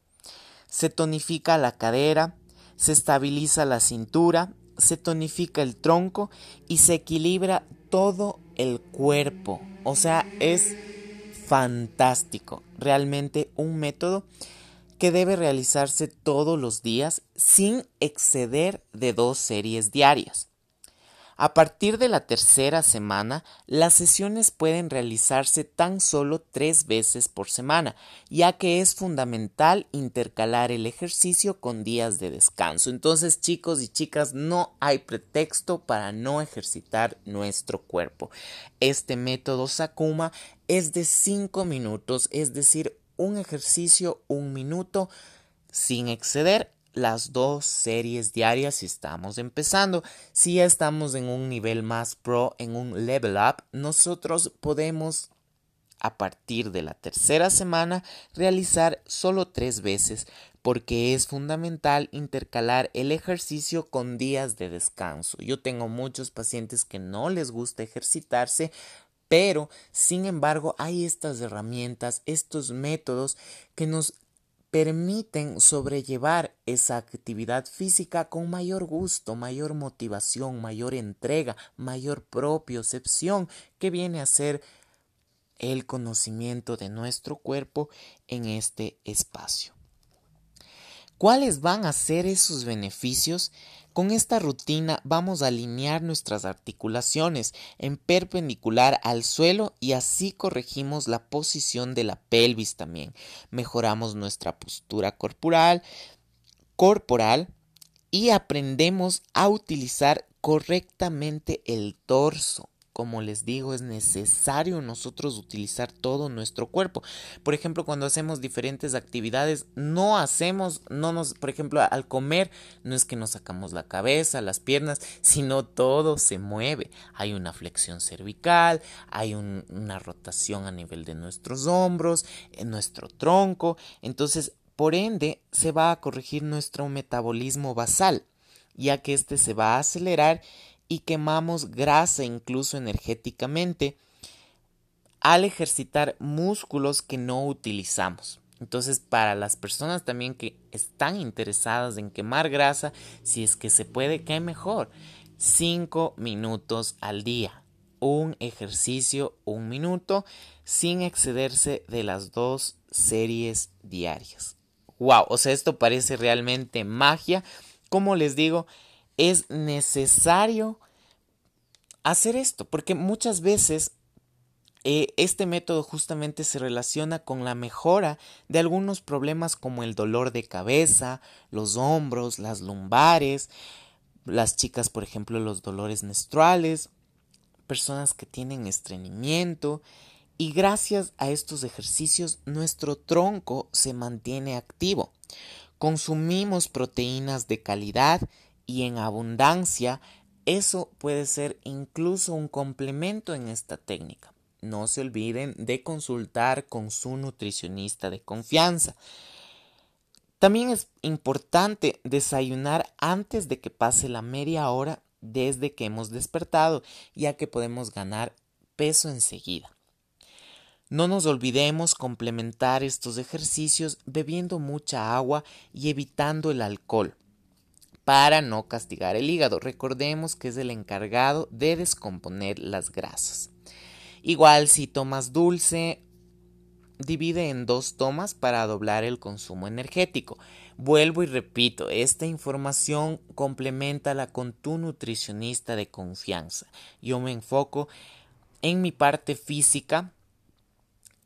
[SPEAKER 1] se tonifica la cadera, se estabiliza la cintura, se tonifica el tronco y se equilibra todo el cuerpo. O sea, es fantástico. Realmente un método que debe realizarse todos los días sin exceder de dos series diarias. A partir de la tercera semana, las sesiones pueden realizarse tan solo tres veces por semana, ya que es fundamental intercalar el ejercicio con días de descanso. Entonces, chicos y chicas, no hay pretexto para no ejercitar nuestro cuerpo. Este método Sakuma es de cinco minutos, es decir, un ejercicio, un minuto, sin exceder las dos series diarias si estamos empezando. Si ya estamos en un nivel más pro, en un level up, nosotros podemos a partir de la tercera semana realizar solo tres veces porque es fundamental intercalar el ejercicio con días de descanso. Yo tengo muchos pacientes que no les gusta ejercitarse, pero sin embargo hay estas herramientas, estos métodos que nos permiten sobrellevar esa actividad física con mayor gusto, mayor motivación, mayor entrega, mayor propiocepción, que viene a ser el conocimiento de nuestro cuerpo en este espacio. ¿Cuáles van a ser esos beneficios? Con esta rutina vamos a alinear nuestras articulaciones en perpendicular al suelo y así corregimos la posición de la pelvis también. Mejoramos nuestra postura corporal, y aprendemos a utilizar correctamente el torso como les digo, es necesario nosotros utilizar todo nuestro cuerpo. Por ejemplo, cuando hacemos diferentes actividades, no hacemos, no nos, por ejemplo, al comer, no es que nos sacamos la cabeza, las piernas, sino todo se mueve. Hay una flexión cervical, hay una rotación a nivel de nuestros hombros, en nuestro tronco. Entonces, por ende, se va a corregir nuestro metabolismo basal, ya que este se va a acelerar y quemamos grasa incluso energéticamente al ejercitar músculos que no utilizamos. Entonces, para las personas también que están interesadas en quemar grasa, si es que se puede, ¿qué mejor? Cinco minutos al día. Un ejercicio, un minuto, sin excederse de las dos series diarias. ¡Wow! O sea, esto parece realmente magia. Como les digo, es necesario hacer esto, porque muchas veces eh, este método justamente se relaciona con la mejora de algunos problemas como el dolor de cabeza, los hombros, las lumbares, las chicas, por ejemplo, los dolores menstruales, personas que tienen estreñimiento, y gracias a estos ejercicios nuestro tronco se mantiene activo. Consumimos proteínas de calidad y en abundancia, eso puede ser incluso un complemento en esta técnica. No se olviden de consultar con su nutricionista de confianza. También es importante desayunar antes de que pase la media hora desde que hemos despertado, ya que podemos ganar peso enseguida. No nos olvidemos complementar estos ejercicios bebiendo mucha agua y evitando el alcohol para no castigar el hígado. Recordemos que es el encargado de descomponer las grasas. Igual si tomas dulce, divide en dos tomas para doblar el consumo energético. Vuelvo y repito, esta información complementala con tu nutricionista de confianza. Yo me enfoco en mi parte física,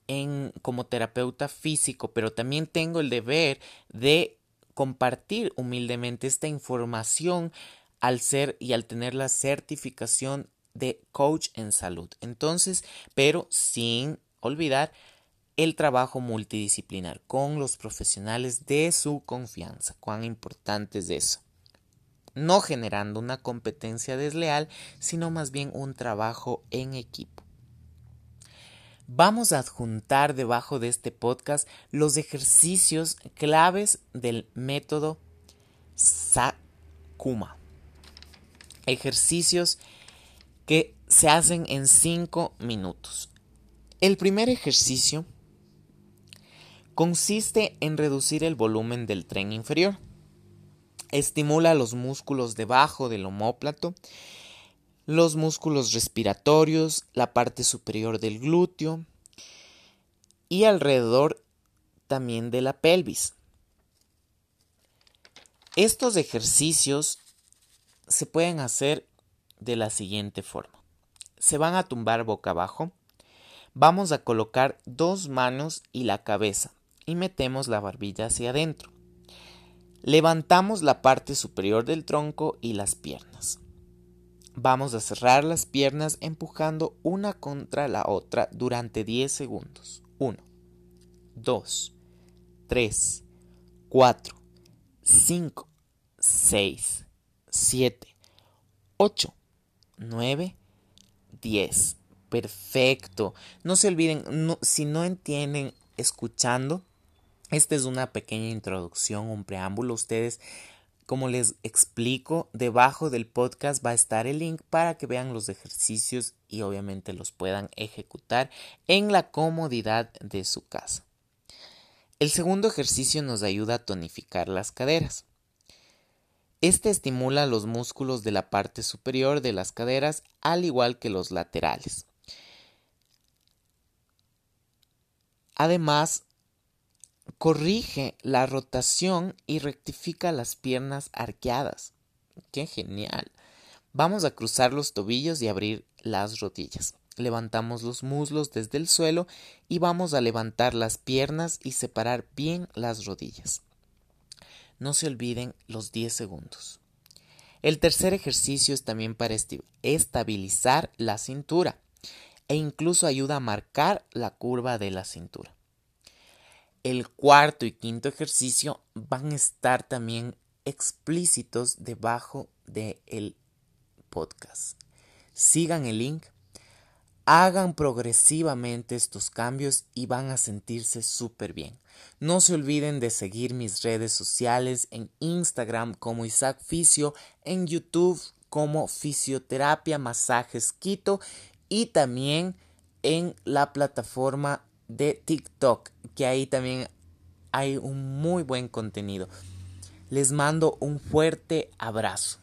[SPEAKER 1] en como terapeuta físico, pero también tengo el deber de compartir humildemente esta información al ser y al tener la certificación de coach en salud. Entonces, pero sin olvidar el trabajo multidisciplinar con los profesionales de su confianza. Cuán importante es eso. No generando una competencia desleal, sino más bien un trabajo en equipo. Vamos a adjuntar debajo de este podcast los ejercicios claves del método Sakuma. Ejercicios que se hacen en 5 minutos. El primer ejercicio consiste en reducir el volumen del tren inferior. Estimula los músculos debajo del omóplato los músculos respiratorios, la parte superior del glúteo y alrededor también de la pelvis. Estos ejercicios se pueden hacer de la siguiente forma. Se van a tumbar boca abajo. Vamos a colocar dos manos y la cabeza y metemos la barbilla hacia adentro. Levantamos la parte superior del tronco y las piernas. Vamos a cerrar las piernas empujando una contra la otra durante 10 segundos. 1, 2, 3, 4, 5, 6, 7, 8, 9, 10. Perfecto. No se olviden, si no entienden escuchando, esta es una pequeña introducción, un preámbulo. Ustedes como les explico, debajo del podcast va a estar el link para que vean los ejercicios y obviamente los puedan ejecutar en la comodidad de su casa. El segundo ejercicio nos ayuda a tonificar las caderas. Este estimula los músculos de la parte superior de las caderas al igual que los laterales. Además, corrige la rotación y rectifica las piernas arqueadas. ¡Qué genial! Vamos a cruzar los tobillos y abrir las rodillas. Levantamos los muslos desde el suelo y vamos a levantar las piernas y separar bien las rodillas. No se olviden los 10 segundos. El tercer ejercicio es también para estabilizar la cintura e incluso ayuda a marcar la curva de la cintura. El cuarto y quinto ejercicio van a estar también explícitos debajo del podcast. Sigan el link Hagan progresivamente estos cambios y van a sentirse súper bien. No se olviden de seguir mis redes sociales en Instagram como Isaac Fisio, en YouTube como Fisioterapia Masajes Quito y también en la plataforma de TikTok, que ahí también hay un muy buen contenido. Les mando un fuerte abrazo.